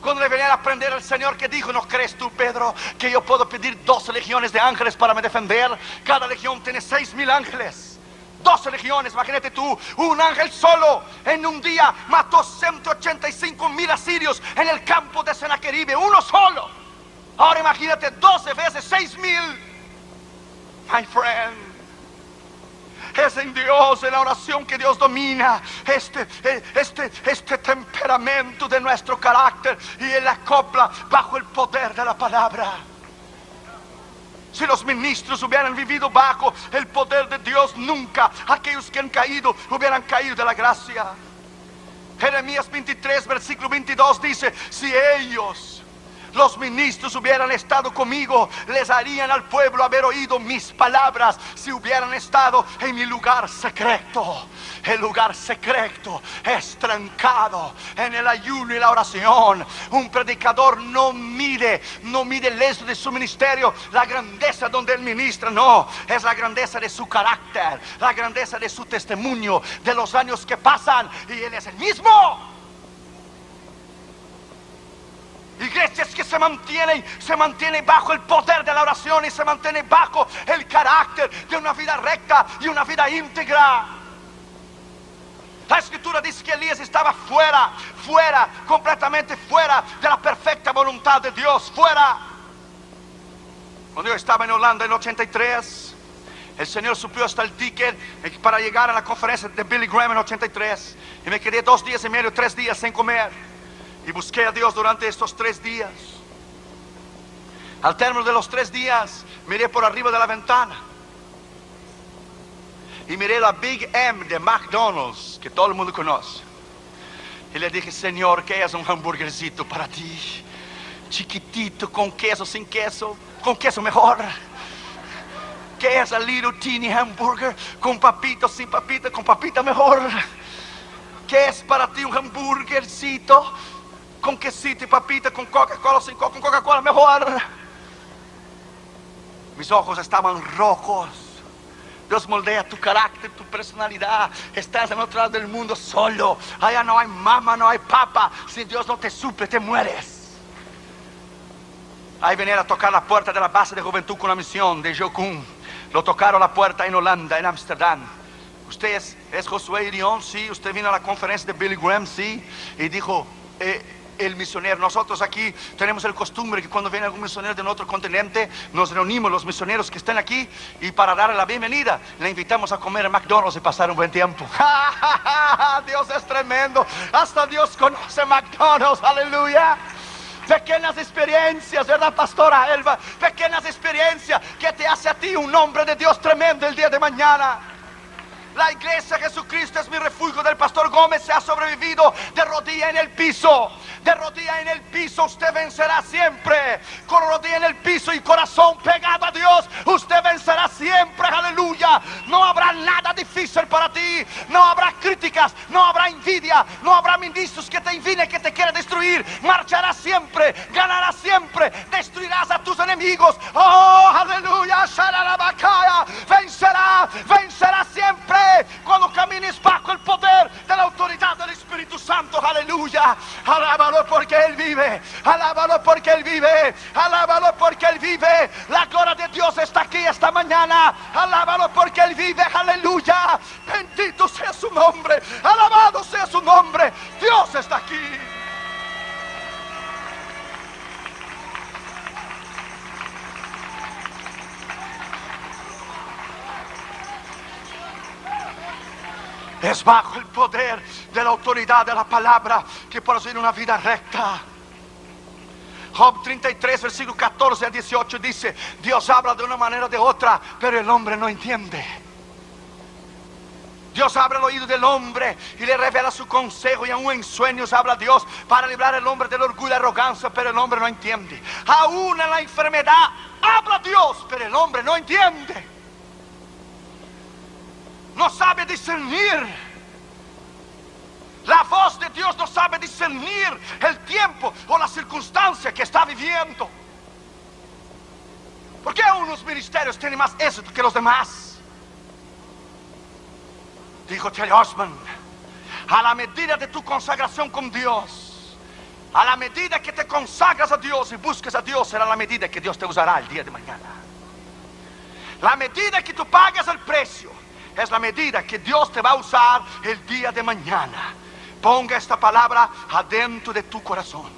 Cuando le venía a aprender el Señor que dijo, ¿no crees tú, Pedro, que yo puedo pedir 12 legiones de ángeles para me defender? Cada legión tiene seis mil ángeles. 12 legiones, imagínate tú, un ángel solo en un día mató 185 mil asirios en el campo de Senaqueribe, uno solo. Ahora imagínate 12 veces 6 mil. My friend. Es en Dios, en la oración que Dios domina este, este, este temperamento de nuestro carácter y Él acopla bajo el poder de la palabra. Si los ministros hubieran vivido bajo el poder de Dios, nunca aquellos que han caído hubieran caído de la gracia. Jeremías 23, versículo 22 dice, si ellos los ministros hubieran estado conmigo, les harían al pueblo haber oído mis palabras si hubieran estado en mi lugar secreto. El lugar secreto es trancado en el ayuno y la oración. Un predicador no mide, no mide el éxito de su ministerio, la grandeza donde él ministra, no, es la grandeza de su carácter, la grandeza de su testimonio, de los años que pasan y él es el mismo. Iglesias que se mantienen, se mantienen bajo el poder de la oración y se mantienen bajo el carácter de una vida recta y una vida íntegra. La escritura dice que Elías estaba fuera, fuera, completamente fuera de la perfecta voluntad de Dios, fuera. Cuando yo estaba en Holanda en 83, el Señor suplió hasta el ticket para llegar a la conferencia de Billy Graham en 83 y me quedé dos días y medio, tres días sin comer. Y busqué a Dios durante estos tres días. Al término de los tres días, miré por arriba de la ventana. Y miré la Big M de McDonald's, que todo el mundo conoce. Y le dije, Señor, ¿qué es un hamburguercito para ti? Chiquitito, con queso, sin queso, con queso mejor. ¿Qué es el little teeny hamburger? Con papito, sin papita, con papita mejor. ¿Qué es para ti un hamburguercito? Con quesito y papita, con Coca-Cola, sin Coca, con Coca-Cola mejor. Mis ojos estaban rojos. Dios moldea tu carácter, tu personalidad. Estás en otro lado del mundo solo. Allá no hay mamá, no hay papa. Si Dios no te suple, te mueres. Ahí venían a tocar la puerta de la base de juventud con la misión de Jocum. Lo tocaron la puerta en Holanda, en Amsterdam. Usted es, Josué Irión, sí. Usted vino a la conferencia de Billy Graham, sí. Y dijo, eh, el misionero. Nosotros aquí tenemos el costumbre que cuando viene algún misionero de otro continente, nos reunimos los misioneros que están aquí y para darle la bienvenida, le invitamos a comer en McDonald's y pasar un buen tiempo. Dios es tremendo. Hasta Dios conoce McDonald's. Aleluya pequeñas experiencias, ¿verdad, pastora Elba? Pequeñas experiencias que te hace a ti un hombre de Dios tremendo el día de mañana. La iglesia Jesucristo es mi refugio del pastor Gómez se ha sobrevivido de rodilla en el piso. De rodilla en el piso usted vencerá siempre. Con rodilla en el piso y corazón pegado a Dios, usted vencerá siempre. Aleluya. No habrá nada difícil para ti. No habrá críticas, no habrá envidia, no habrá ministros que te envine, que te quieran destruir. Marcharás siempre, ganarás siempre, destruirás a tus enemigos. Oh, aleluya. Vencerá, vencerá siempre cuando camines bajo el poder de la autoridad del Espíritu Santo. Aleluya. Alábalo porque Él vive. Alábalo porque Él vive. Alábalo porque Él vive. La gloria de Dios está aquí esta mañana. Alábalo porque Él vive. Aleluya. Bendito sea su nombre. Alabado sea su nombre. Dios está aquí. Es bajo el poder de la autoridad de la palabra que puedes vivir una vida recta. Job 33, versículo 14 a 18 dice, Dios habla de una manera o de otra, pero el hombre no entiende. Dios abre el oído del hombre y le revela su consejo y aún en sueños habla Dios para librar al hombre del orgullo y arrogancia, pero el hombre no entiende. Aún en la enfermedad habla Dios, pero el hombre no entiende. No sabe discernir. La voz de Dios no sabe discernir el tiempo o la circunstancia que está viviendo. ¿Por qué unos ministerios tienen más éxito que los demás? Dijo Terry Osman, a la medida de tu consagración con Dios, a la medida que te consagras a Dios y busques a Dios, será la medida que Dios te usará el día de mañana. La medida que tú pagas el precio es la medida que Dios te va a usar el día de mañana. Ponga esta palabra adentro de tu corazón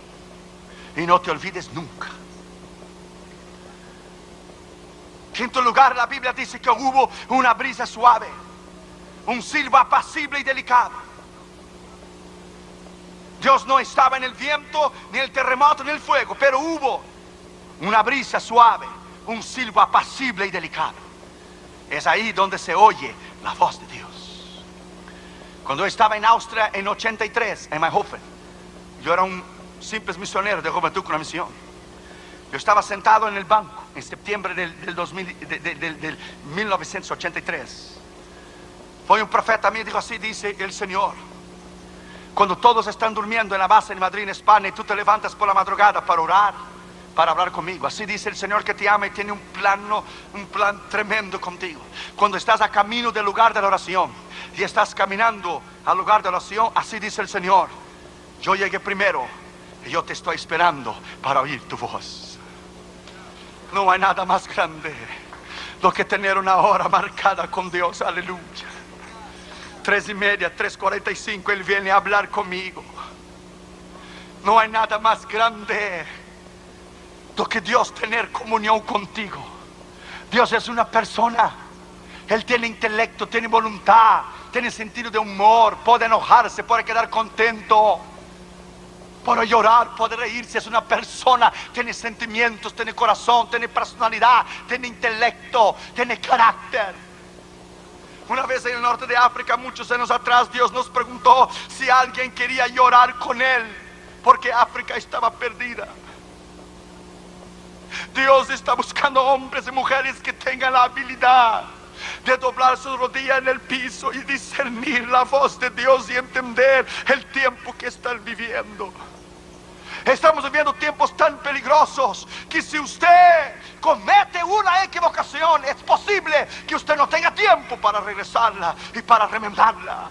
y no te olvides nunca. Quinto lugar, la Biblia dice que hubo una brisa suave, un silbo apacible y delicado. Dios no estaba en el viento, ni el terremoto, ni el fuego, pero hubo una brisa suave, un silbo apacible y delicado. Es ahí donde se oye la voz de Dios. Cuando estaba en Austria en 83, en Mayhofen, yo era un simple misionero de juventud con una misión. Yo estaba sentado en el banco en septiembre del, 2000, del 1983. Fue un profeta a mí dijo así, dice el Señor. Cuando todos están durmiendo en la base en Madrid, en España, y tú te levantas por la madrugada para orar, para hablar conmigo. Así dice el Señor que te ama y tiene un plan, un plan tremendo contigo. Cuando estás a camino del lugar de la oración y estás caminando al lugar de oración, así dice el Señor, yo llegué primero y yo te estoy esperando para oír tu voz. No hay nada más grande do que tener una hora marcada con Dios, aleluya. Tres y media, tres cuarenta y cinco, Él viene a hablar conmigo. No hay nada más grande do que Dios tener comunión contigo. Dios es una persona. Él tiene intelecto, tiene voluntad, tiene sentido de humor, puede enojarse, puede quedar contento, puede llorar, puede reírse. Es una persona, tiene sentimientos, tiene corazón, tiene personalidad, tiene intelecto, tiene carácter. Una vez en el norte de África, muchos años atrás, Dios nos preguntó si alguien quería llorar con Él, porque África estaba perdida. Dios está buscando hombres y mujeres que tengan la habilidad de doblar su rodilla en el piso y discernir la voz de Dios y entender el tiempo que están viviendo. Estamos viviendo tiempos tan peligrosos que si usted comete una equivocación, es posible que usted no tenga tiempo para regresarla y para remendarla.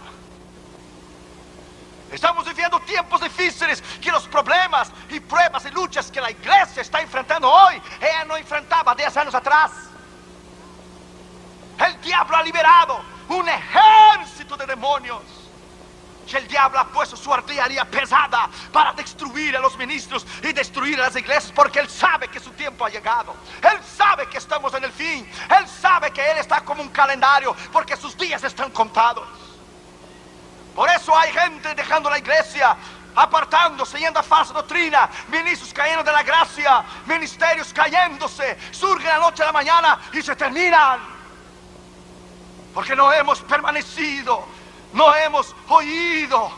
Estamos viviendo tiempos difíciles que los problemas y pruebas y luchas que la iglesia está enfrentando hoy, ella no enfrentaba 10 años atrás. El diablo ha liberado un ejército de demonios. Y el diablo ha puesto su artillería pesada para destruir a los ministros y destruir a las iglesias porque él sabe que su tiempo ha llegado. Él sabe que estamos en el fin. Él sabe que él está como un calendario porque sus días están contados. Por eso hay gente dejando la iglesia, apartándose, yendo a falsa doctrina, ministros cayendo de la gracia, ministerios cayéndose, surgen la noche a la mañana y se terminan porque no hemos permanecido No hemos oído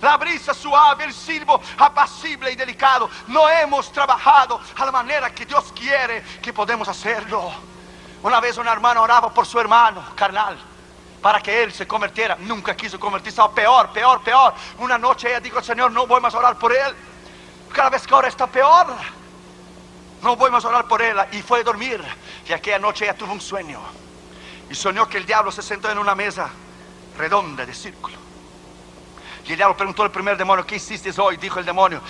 la brisa suave, el silbo apacible y delicado. No hemos trabajado a la manera que Dios quiere que podemos hacerlo. Una vez una hermana oraba por su hermano carnal para que él se convirtiera. Nunca quiso convertirse. O peor, peor, peor. Una noche ella dijo, Señor, no voy más a orar por él. Cada vez que ahora está peor. No voy más a orar por él. Y fue a dormir. Y aquella noche ella tuvo un sueño. Y soñó que el diablo se sentó en una mesa redonda de círculo. Y el diablo preguntó al primer demonio, ¿qué hiciste hoy? Dijo el demonio,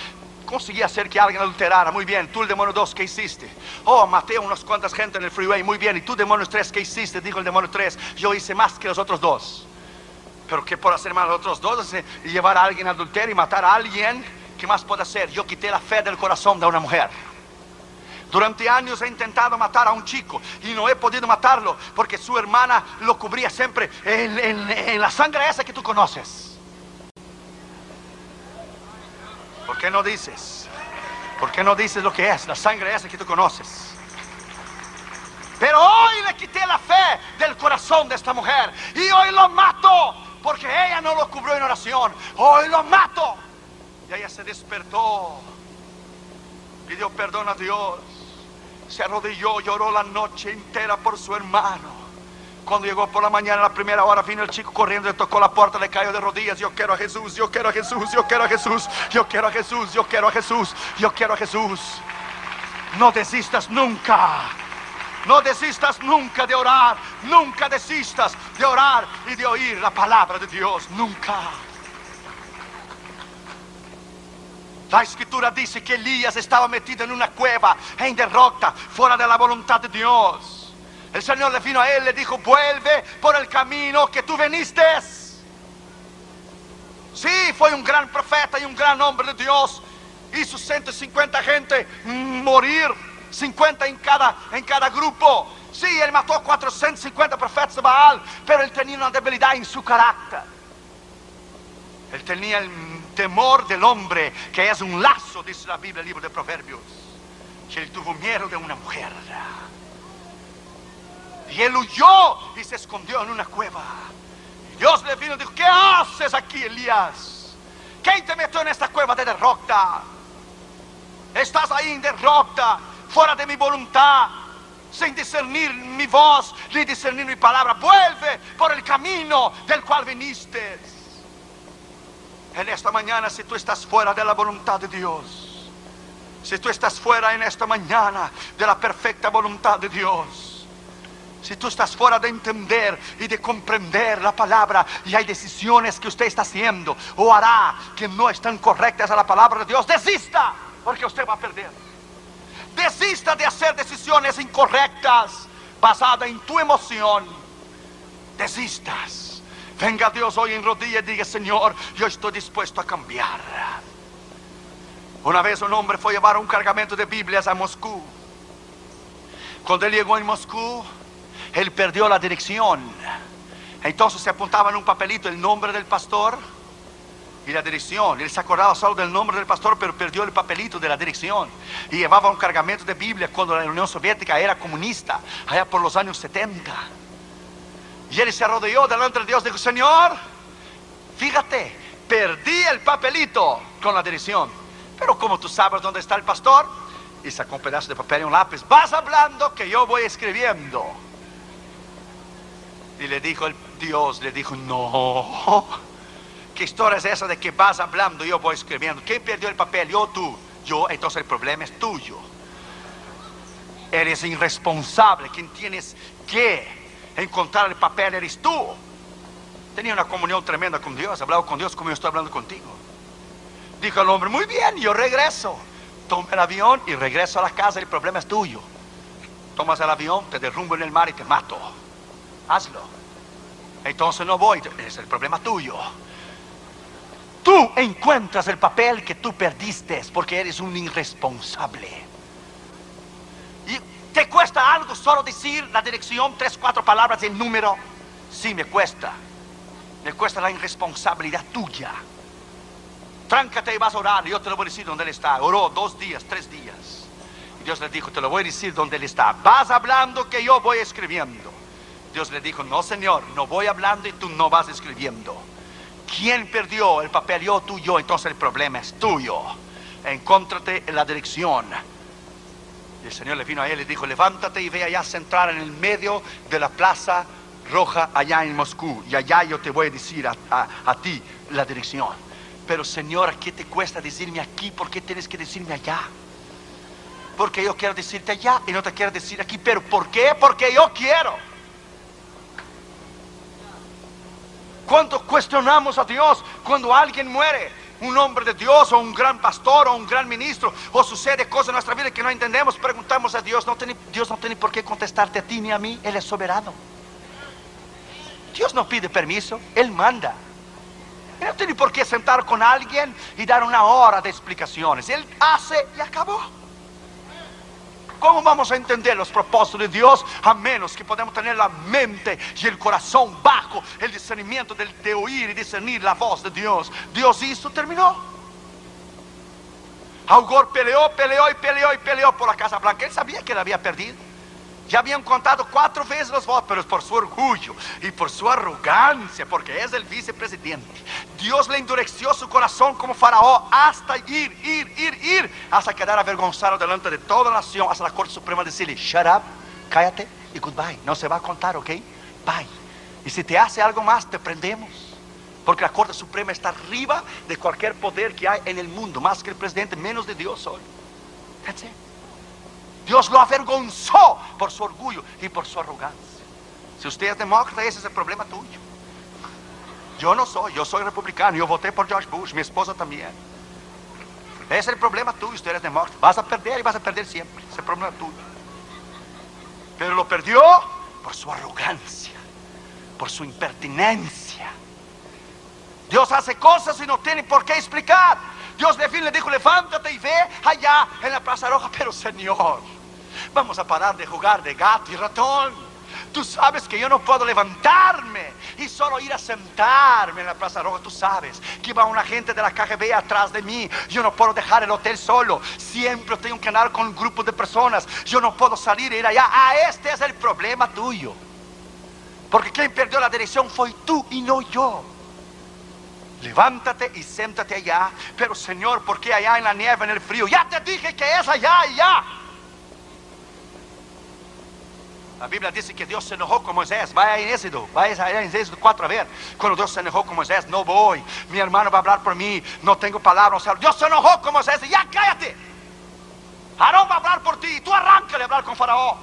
conseguí hacer que alguien adulterara. Muy bien, tú el demonio 2, ¿qué hiciste? Oh, maté a unas cuantas gente en el freeway. Muy bien, y tú demonio 3, ¿qué hiciste? Dijo el demonio 3, yo hice más que los otros dos. Pero ¿qué por hacer más los otros dos? Y llevar a alguien a adulterio y matar a alguien. ¿Qué más puedo hacer? Yo quité la fe del corazón de una mujer. Durante años he intentado matar a un chico y no he podido matarlo porque su hermana lo cubría siempre en, en la sangre esa que tú conoces. ¿Por qué no dices? ¿Por qué no dices lo que es la sangre esa que tú conoces? Pero hoy le quité la fe del corazón de esta mujer y hoy lo mato porque ella no lo cubrió en oración. Hoy lo mato. Y ella se despertó, pidió perdón a Dios, se arrodilló, lloró la noche entera por su hermano. Cuando llegó por la mañana, la primera hora, vino el chico corriendo, le tocó la puerta, le cayó de rodillas. Yo quiero a Jesús, yo quiero a Jesús, yo quiero a Jesús, yo quiero a Jesús, yo quiero a Jesús, yo quiero a Jesús. No desistas nunca. No desistas nunca de orar. Nunca desistas de orar y de oír la palabra de Dios. Nunca. La escritura dice que Elías estaba metido en una cueva en derrota, fuera de la voluntad de Dios. El Señor le vino a él, le dijo, vuelve por el camino que tú veniste. Sí, fue un gran profeta y un gran hombre de Dios. Hizo 150 gente morir, 50 en cada, en cada grupo. Sí, él mató a 450 profetas de Baal, pero él tenía una debilidad en su carácter. Él tenía el temor del hombre, que es un lazo, dice la Biblia, el libro de Proverbios. Que él tuvo miedo de una mujer. Y él huyó y se escondió en una cueva. Dios le vino y dijo, ¿qué haces aquí, Elías? ¿Quién te metió en esta cueva de derrota? Estás ahí en derrota, fuera de mi voluntad, sin discernir mi voz, ni discernir mi palabra. Vuelve por el camino del cual viniste. En esta mañana, si tú estás fuera de la voluntad de Dios, si tú estás fuera en esta mañana de la perfecta voluntad de Dios, si tú estás fuera de entender y de comprender la palabra y hay decisiones que usted está haciendo o hará que no están correctas a la palabra de Dios, desista, porque usted va a perder. Desista de hacer decisiones incorrectas basadas en tu emoción. Desistas. Venga Dios hoy en rodillas y diga, Señor, yo estoy dispuesto a cambiar. Una vez un hombre fue a llevar un cargamento de Biblias a Moscú. Cuando él llegó en Moscú, él perdió la dirección. Entonces se apuntaba en un papelito el nombre del pastor y la dirección. Él se acordaba solo del nombre del pastor, pero perdió el papelito de la dirección. Y llevaba un cargamento de Biblia cuando la Unión Soviética era comunista, allá por los años 70. Y él se arrodilló delante de Dios dijo, Señor, fíjate, perdí el papelito con la dirección. Pero como tú sabes dónde está el pastor, y sacó un pedazo de papel y un lápiz, vas hablando que yo voy escribiendo. Y le dijo el Dios, le dijo, no. ¿Qué historia es esa de que vas hablando y yo voy escribiendo? ¿Quién perdió el papel? Yo tú. Yo, entonces el problema es tuyo. Eres irresponsable. Quien tienes que encontrar el papel eres tú. Tenía una comunión tremenda con Dios. Hablaba con Dios como yo estoy hablando contigo. Dijo el hombre, muy bien, yo regreso. Toma el avión y regreso a la casa. El problema es tuyo. Tomas el avión, te derrumbo en el mar y te mato hazlo. Entonces no voy, es el problema tuyo. Tú encuentras el papel que tú perdiste porque eres un irresponsable. ¿Y te cuesta algo solo decir la dirección, tres, cuatro palabras, el número? Sí, me cuesta. Me cuesta la irresponsabilidad tuya. Tráncate y vas a orar. Yo te lo voy a decir dónde él está. Oró dos días, tres días. Y Dios le dijo, te lo voy a decir dónde él está. Vas hablando que yo voy escribiendo. Dios le dijo, no Señor, no voy hablando y tú no vas escribiendo. ¿Quién perdió el papel? Yo, tú, yo. Entonces el problema es tuyo. Encontrate en la dirección. Y el Señor le vino a él y dijo, levántate y ve allá a centrar en el medio de la plaza roja allá en Moscú. Y allá yo te voy a decir a, a ti la dirección. Pero Señor, ¿qué te cuesta decirme aquí? ¿Por qué tienes que decirme allá? Porque yo quiero decirte allá y no te quiero decir aquí. ¿Pero por qué? Porque yo quiero. Cuando cuestionamos a Dios, cuando alguien muere, un hombre de Dios o un gran pastor o un gran ministro, o sucede cosas en nuestra vida que no entendemos, preguntamos a Dios, Dios no tiene por qué contestarte a ti ni a mí, Él es soberano. Dios no pide permiso, Él manda. Él no tiene por qué sentar con alguien y dar una hora de explicaciones. Él hace y acabó. ¿Cómo vamos a entender los propósitos de Dios a menos que podamos tener la mente y el corazón bajo el discernimiento de, oír y discernir la voz de Dios? Dios hizo, terminó. Augor peleó, peleó y peleó y peleó por la Casa Blanca. Él sabía que la había perdido. Ya habían contado cuatro veces los votos, pero es por su orgullo y por su arrogancia, porque es el vicepresidente. Dios le endureció su corazón como faraón hasta ir, ir, ir, ir, hasta quedar avergonzado delante de toda la nación, hasta la Corte Suprema decirle, shut up, cállate y goodbye. No se va a contar, ¿ok? Bye. Y si te hace algo más, te prendemos. Porque la Corte Suprema está arriba de cualquier poder que hay en el mundo, más que el presidente, menos de Dios hoy. That's it. Dios lo avergonzó por su orgullo y por su arrogancia. Si usted es demócrata, ese es el problema tuyo. Yo no soy, yo soy republicano, yo voté por George Bush, mi esposa también. Ese es el problema tuyo, usted es demócrata. Vas a perder y vas a perder siempre. Ese es el problema tuyo. Pero lo perdió por su arrogancia, por su impertinencia. Dios hace cosas y no tiene por qué explicar. Dios le, le dijo, levántate y ve allá en la Plaza Roja. Pero Señor, Vamos a parar de jugar de gato y ratón. Tú sabes que yo no puedo levantarme y solo ir a sentarme en la Plaza Roja. Tú sabes que va una gente de la KGB atrás de mí. Yo no puedo dejar el hotel solo. Siempre tengo que andar con un grupo de personas. Yo no puedo salir e ir allá. Ah, este es el problema tuyo. Porque quien perdió la dirección fue tú y no yo. Levántate y siéntate allá. Pero Señor, ¿por qué allá en la nieve, en el frío? Ya te dije que es allá, allá. La Biblia dice que Dios se enojó con Moisés. Vaya en Éxodo, vaya en Éxodo 4 a ver. Cuando Dios se enojó con Moisés, no voy. Mi hermano va a hablar por mí. No tengo palabras. Dios se enojó con Moisés. Ya cállate. Aarón va a hablar por ti. Tú arráncale a hablar con Faraón.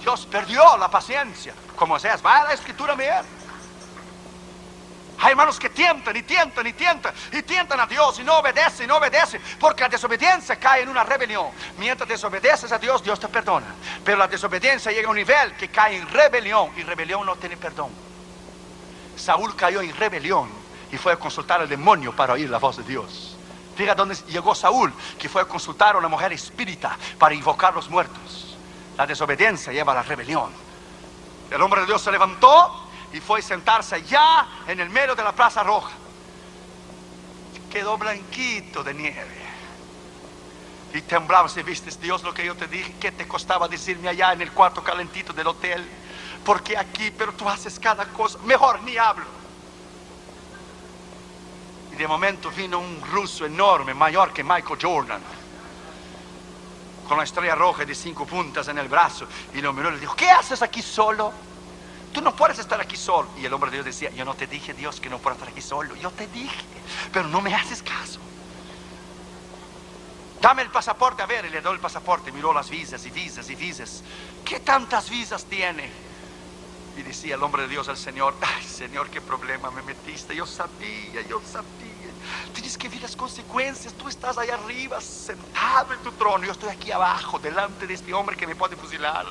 Dios perdió la paciencia con Moisés. Vaya a la escritura a. Hay hermanos que tientan y tientan y tientan y tientan a Dios y no obedecen y no obedecen porque la desobediencia cae en una rebelión. Mientras desobedeces a Dios, Dios te perdona. Pero la desobediencia llega a un nivel que cae en rebelión y rebelión no tiene perdón. Saúl cayó en rebelión y fue a consultar al demonio para oír la voz de Dios. Fíjate dónde llegó Saúl, que fue a consultar a una mujer espírita para invocar los muertos. La desobediencia lleva a la rebelión. El hombre de Dios se levantó y fue a sentarse allá en el medio de la Plaza Roja. Quedó blanquito de nieve. Y temblaba si viste Dios lo que yo te dije, ¿qué te costaba decirme allá en el cuarto calentito del hotel? Porque aquí, pero tú haces cada cosa, mejor ni hablo. Y de momento vino un ruso enorme, mayor que Michael Jordan, con la estrella roja de cinco puntas en el brazo, y lo miró y le dijo, ¿qué haces aquí solo? Tú no puedes estar aquí solo. Y el hombre de Dios decía, yo no te dije Dios que no puedo estar aquí solo, yo te dije, pero no me haces caso. Dame el pasaporte, a ver, y le doy el pasaporte, miró las visas y visas y visas. ¿Qué tantas visas tiene? Y decía el hombre de Dios al Señor, ay Señor, qué problema me metiste, yo sabía, yo sabía. Tienes que ver las consecuencias, tú estás ahí arriba, sentado en tu trono, yo estoy aquí abajo, delante de este hombre que me puede fusilar.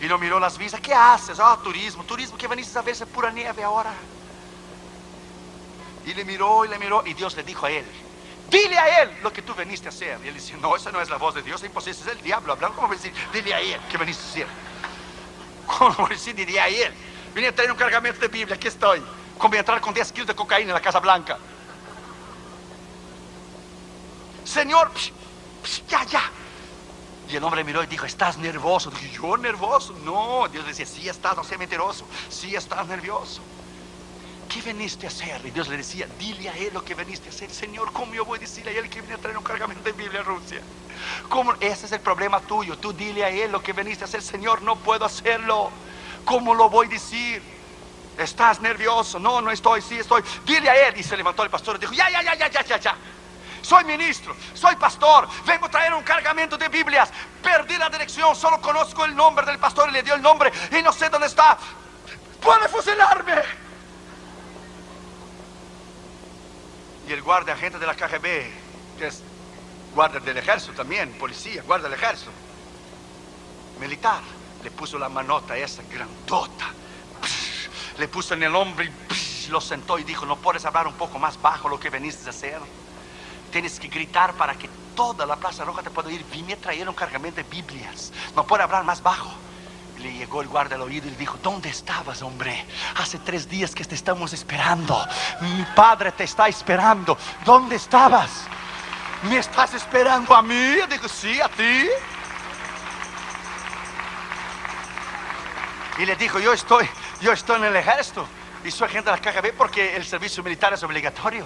Y no miró las visas. ¿Qué haces? Ah, turismo. Turismo que veniste a verse pura nieve ahora. Y le miró y le miró. Y Dios le dijo a él: Dile a él lo que tú veniste a hacer. Y él dice: No, esa no es la voz de Dios. Es imposible. Es el diablo hablando. ¿Cómo decir? Dile a él que veniste a hacer. ¿Cómo decir? Dile a él. Vine a traer un cargamento de Biblia. Aquí estoy. Como entrar con 10 kilos de cocaína en la Casa Blanca. Señor, ya, ya. Y el hombre miró y dijo, ¿estás nervioso? Dije, ¿yo nervioso? No, Dios decía, sí estás, no seas mentiroso, sí estás nervioso. ¿qué veniste a hacer? Y Dios le decía, dile a él lo que veniste a hacer. Señor, ¿cómo yo voy a decirle a él que viene a traer un cargamento de Biblia a Rusia? ¿Cómo? Ese es el problema tuyo. Tú dile a él lo que veniste a hacer. Señor, no puedo hacerlo. ¿Cómo lo voy a decir? ¿Estás nervioso? No, no estoy, sí estoy. Dile a él. Y se levantó el pastor y dijo, ya, ya, ya, ya, ya, ya, ya. Soy ministro, soy pastor, vengo a traer un cargamento de Biblias. Perdí la dirección, solo conozco el nombre del pastor y le dio el nombre y no sé dónde está. Puede fusilarme. Y el guardia agente de la KGB, que es guardia del ejército también, policía, guardia del ejército, militar, le puso la manota esa grandota, le puso en el hombro y lo sentó y dijo, no puedes hablar un poco más bajo lo que veniste a hacer. Tienes que gritar para que toda la Plaza Roja te pueda oír. Vine a traer un cargamento de Biblias. No puede hablar más bajo. Le llegó el guardia al oído y le dijo, ¿dónde estabas, hombre? Hace tres días que te estamos esperando. Mi padre te está esperando. ¿Dónde estabas? ¿Me estás esperando a mí? Yo digo, sí, a ti. Y le dijo, yo estoy, yo estoy en el ejército y soy agente de la KGB porque el servicio militar es obligatorio.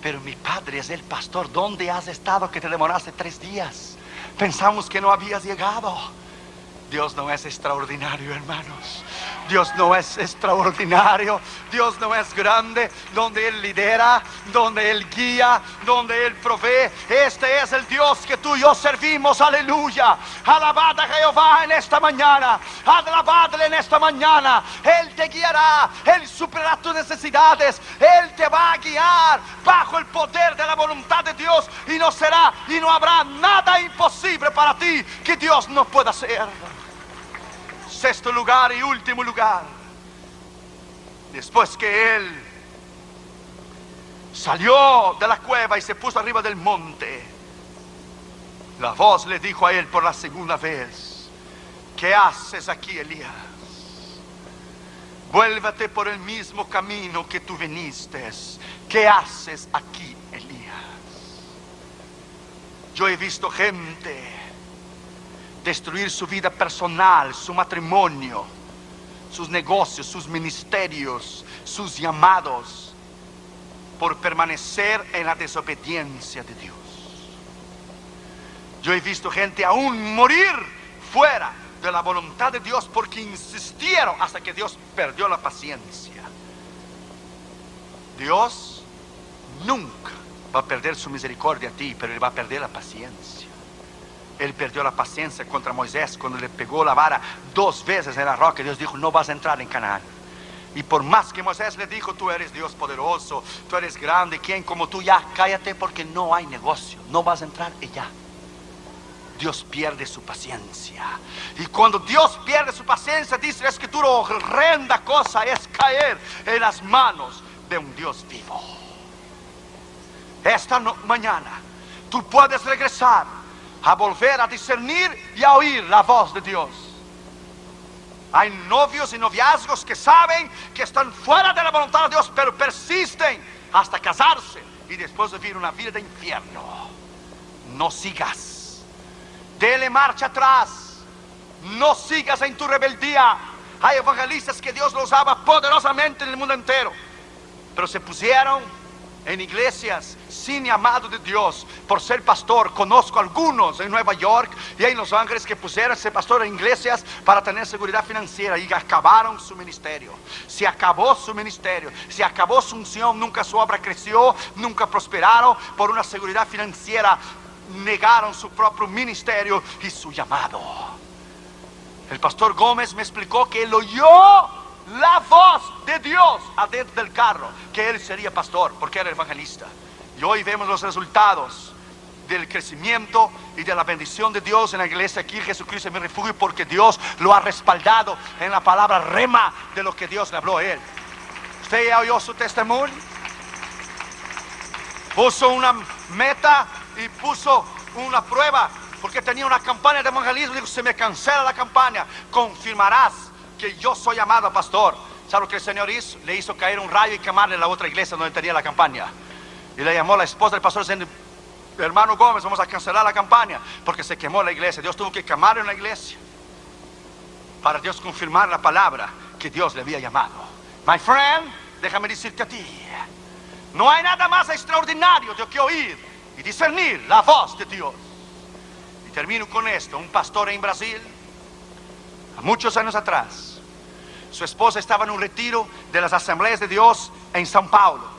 Pero mi padre es el pastor. ¿Dónde has estado que te demoraste tres días? Pensamos que no habías llegado. Dios no es extraordinario, hermanos. Dios no es extraordinario, Dios no es grande, donde Él lidera, donde Él guía, donde Él provee. Este es el Dios que tú y yo servimos, aleluya. Alabad a Jehová en esta mañana, alabadle en esta mañana. Él te guiará, Él superará tus necesidades, Él te va a guiar bajo el poder de la voluntad de Dios y no será y no habrá nada imposible para ti que Dios no pueda hacer sexto lugar y último lugar. Después que él salió de la cueva y se puso arriba del monte, la voz le dijo a él por la segunda vez, ¿qué haces aquí, Elías? Vuélvete por el mismo camino que tú viniste. ¿Qué haces aquí, Elías? Yo he visto gente destruir su vida personal, su matrimonio, sus negocios, sus ministerios, sus llamados, por permanecer en la desobediencia de Dios. Yo he visto gente aún morir fuera de la voluntad de Dios porque insistieron hasta que Dios perdió la paciencia. Dios nunca va a perder su misericordia a ti, pero Él va a perder la paciencia. Él perdió la paciencia contra Moisés cuando le pegó la vara dos veces en la roca. Dios dijo, no vas a entrar en Canaán. Y por más que Moisés le dijo, tú eres Dios poderoso, tú eres grande, ¿quién como tú? Ya, cállate porque no hay negocio, no vas a entrar y ya. Dios pierde su paciencia. Y cuando Dios pierde su paciencia, dice la escritura, horrenda cosa es caer en las manos de un Dios vivo. Esta mañana tú puedes regresar a volver a discernir y a oír la voz de Dios. Hay novios y noviazgos que saben que están fuera de la voluntad de Dios, pero persisten hasta casarse y después vivir una vida de infierno. No sigas. Dele marcha atrás. No sigas en tu rebeldía. Hay evangelistas que Dios los ama poderosamente en el mundo entero, pero se pusieron en iglesias sin llamado de Dios por ser pastor. Conozco algunos en Nueva York y en Los Ángeles que pusieron ser pastor en iglesias para tener seguridad financiera y acabaron su ministerio. Se acabó su ministerio, se acabó su unción, nunca su obra creció, nunca prosperaron por una seguridad financiera. Negaron su propio ministerio y su llamado. El pastor Gómez me explicó que él oyó la voz de Dios adentro del carro, que él sería pastor, porque era evangelista. Y hoy vemos los resultados del crecimiento y de la bendición de Dios en la iglesia aquí, Jesucristo es mi refugio, porque Dios lo ha respaldado en la palabra rema de lo que Dios le habló a él. ¿Usted ya oyó su testimonio? Puso una meta y puso una prueba, porque tenía una campaña de evangelismo. Dijo, se me cancela la campaña, confirmarás que yo soy llamado pastor. ¿Sabe lo que el Señor hizo? Le hizo caer un rayo y quemarle la otra iglesia donde tenía la campaña. Y le llamó la esposa del pastor diciendo, hermano Gómez, vamos a cancelar la campaña porque se quemó la iglesia. Dios tuvo que quemar en la iglesia para Dios confirmar la palabra que Dios le había llamado. My friend, déjame decirte a ti, no hay nada más extraordinario de que oír y discernir la voz de Dios. Y termino con esto, un pastor en Brasil, muchos años atrás, su esposa estaba en un retiro de las asambleas de Dios en São Paulo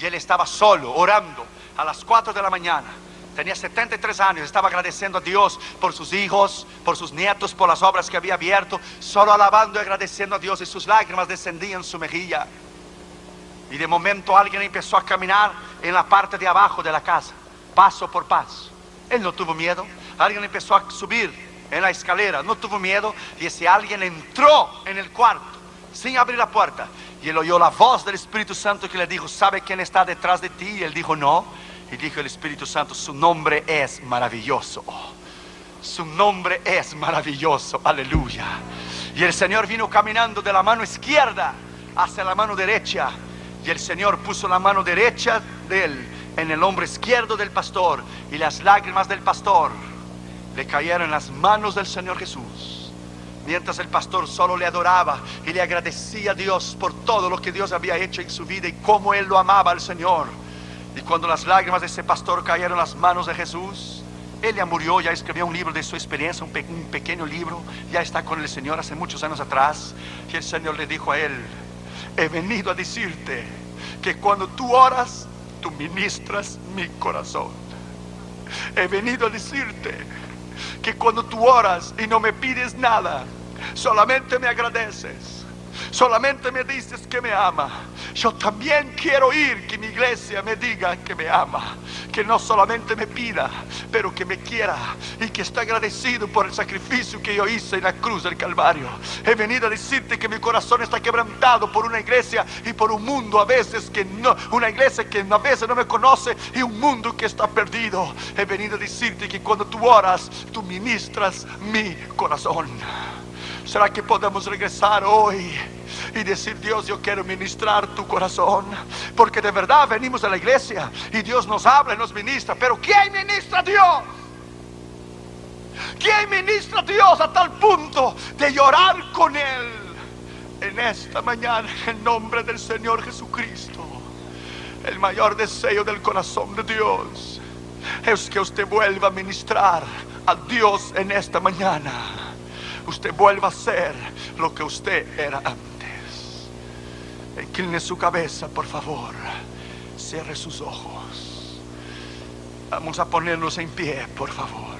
y él estaba solo, orando a las 4 de la mañana. Tenía 73 años, estaba agradeciendo a Dios por sus hijos, por sus nietos, por las obras que había abierto, solo alabando y agradeciendo a Dios y sus lágrimas descendían su mejilla. Y de momento alguien empezó a caminar en la parte de abajo de la casa, paso por paso. Él no tuvo miedo. Alguien empezó a subir en la escalera, no tuvo miedo. Y ese alguien entró en el cuarto sin abrir la puerta. Y él oyó la voz del Espíritu Santo que le dijo, ¿sabe quién está detrás de ti? Y él dijo, no. Y dijo el Espíritu Santo, su nombre es maravilloso. Su nombre es maravilloso. Aleluya. Y el Señor vino caminando de la mano izquierda hacia la mano derecha. Y el Señor puso la mano derecha de él en el hombro izquierdo del pastor. Y las lágrimas del pastor le cayeron en las manos del Señor Jesús. Mientras el pastor solo le adoraba y le agradecía a Dios por todo lo que Dios había hecho en su vida y cómo él lo amaba al Señor. Y cuando las lágrimas de ese pastor cayeron en las manos de Jesús, él ya murió, ya escribió un libro de su experiencia, un, un, pequeño libro, ya está con el Señor hace muchos años atrás. Y el Señor le dijo a él, he venido a decirte que cuando tú oras, tú ministras mi corazón. He venido a decirte que cuando tú oras y no me pides nada, solamente me agradeces. Solamente me dices que me ama. Yo también quiero oír que mi iglesia me diga que me ama. Que no solamente me pida, pero que me quiera y que está agradecido por el sacrificio que yo hice en la cruz del Calvario. He venido a decirte que mi corazón está quebrantado por una iglesia y por un mundo a veces que no, una iglesia que a veces no me conoce y un mundo que está perdido. He venido a decirte que cuando tú oras, tú ministras mi corazón. ¿Será que podemos regresar hoy y decir, Dios, yo quiero ministrar tu corazón? Porque de verdad venimos a la iglesia y Dios nos habla y nos ministra. Pero ¿quién ministra a Dios? ¿Quién ministra a Dios a tal punto de llorar con Él en esta mañana en nombre del Señor Jesucristo? El mayor deseo del corazón de Dios es que usted vuelva a ministrar a Dios en esta mañana usted vuelva a ser lo que usted era antes. Incline su cabeza, por favor. Cierre sus ojos. Vamos a ponernos en pie, por favor.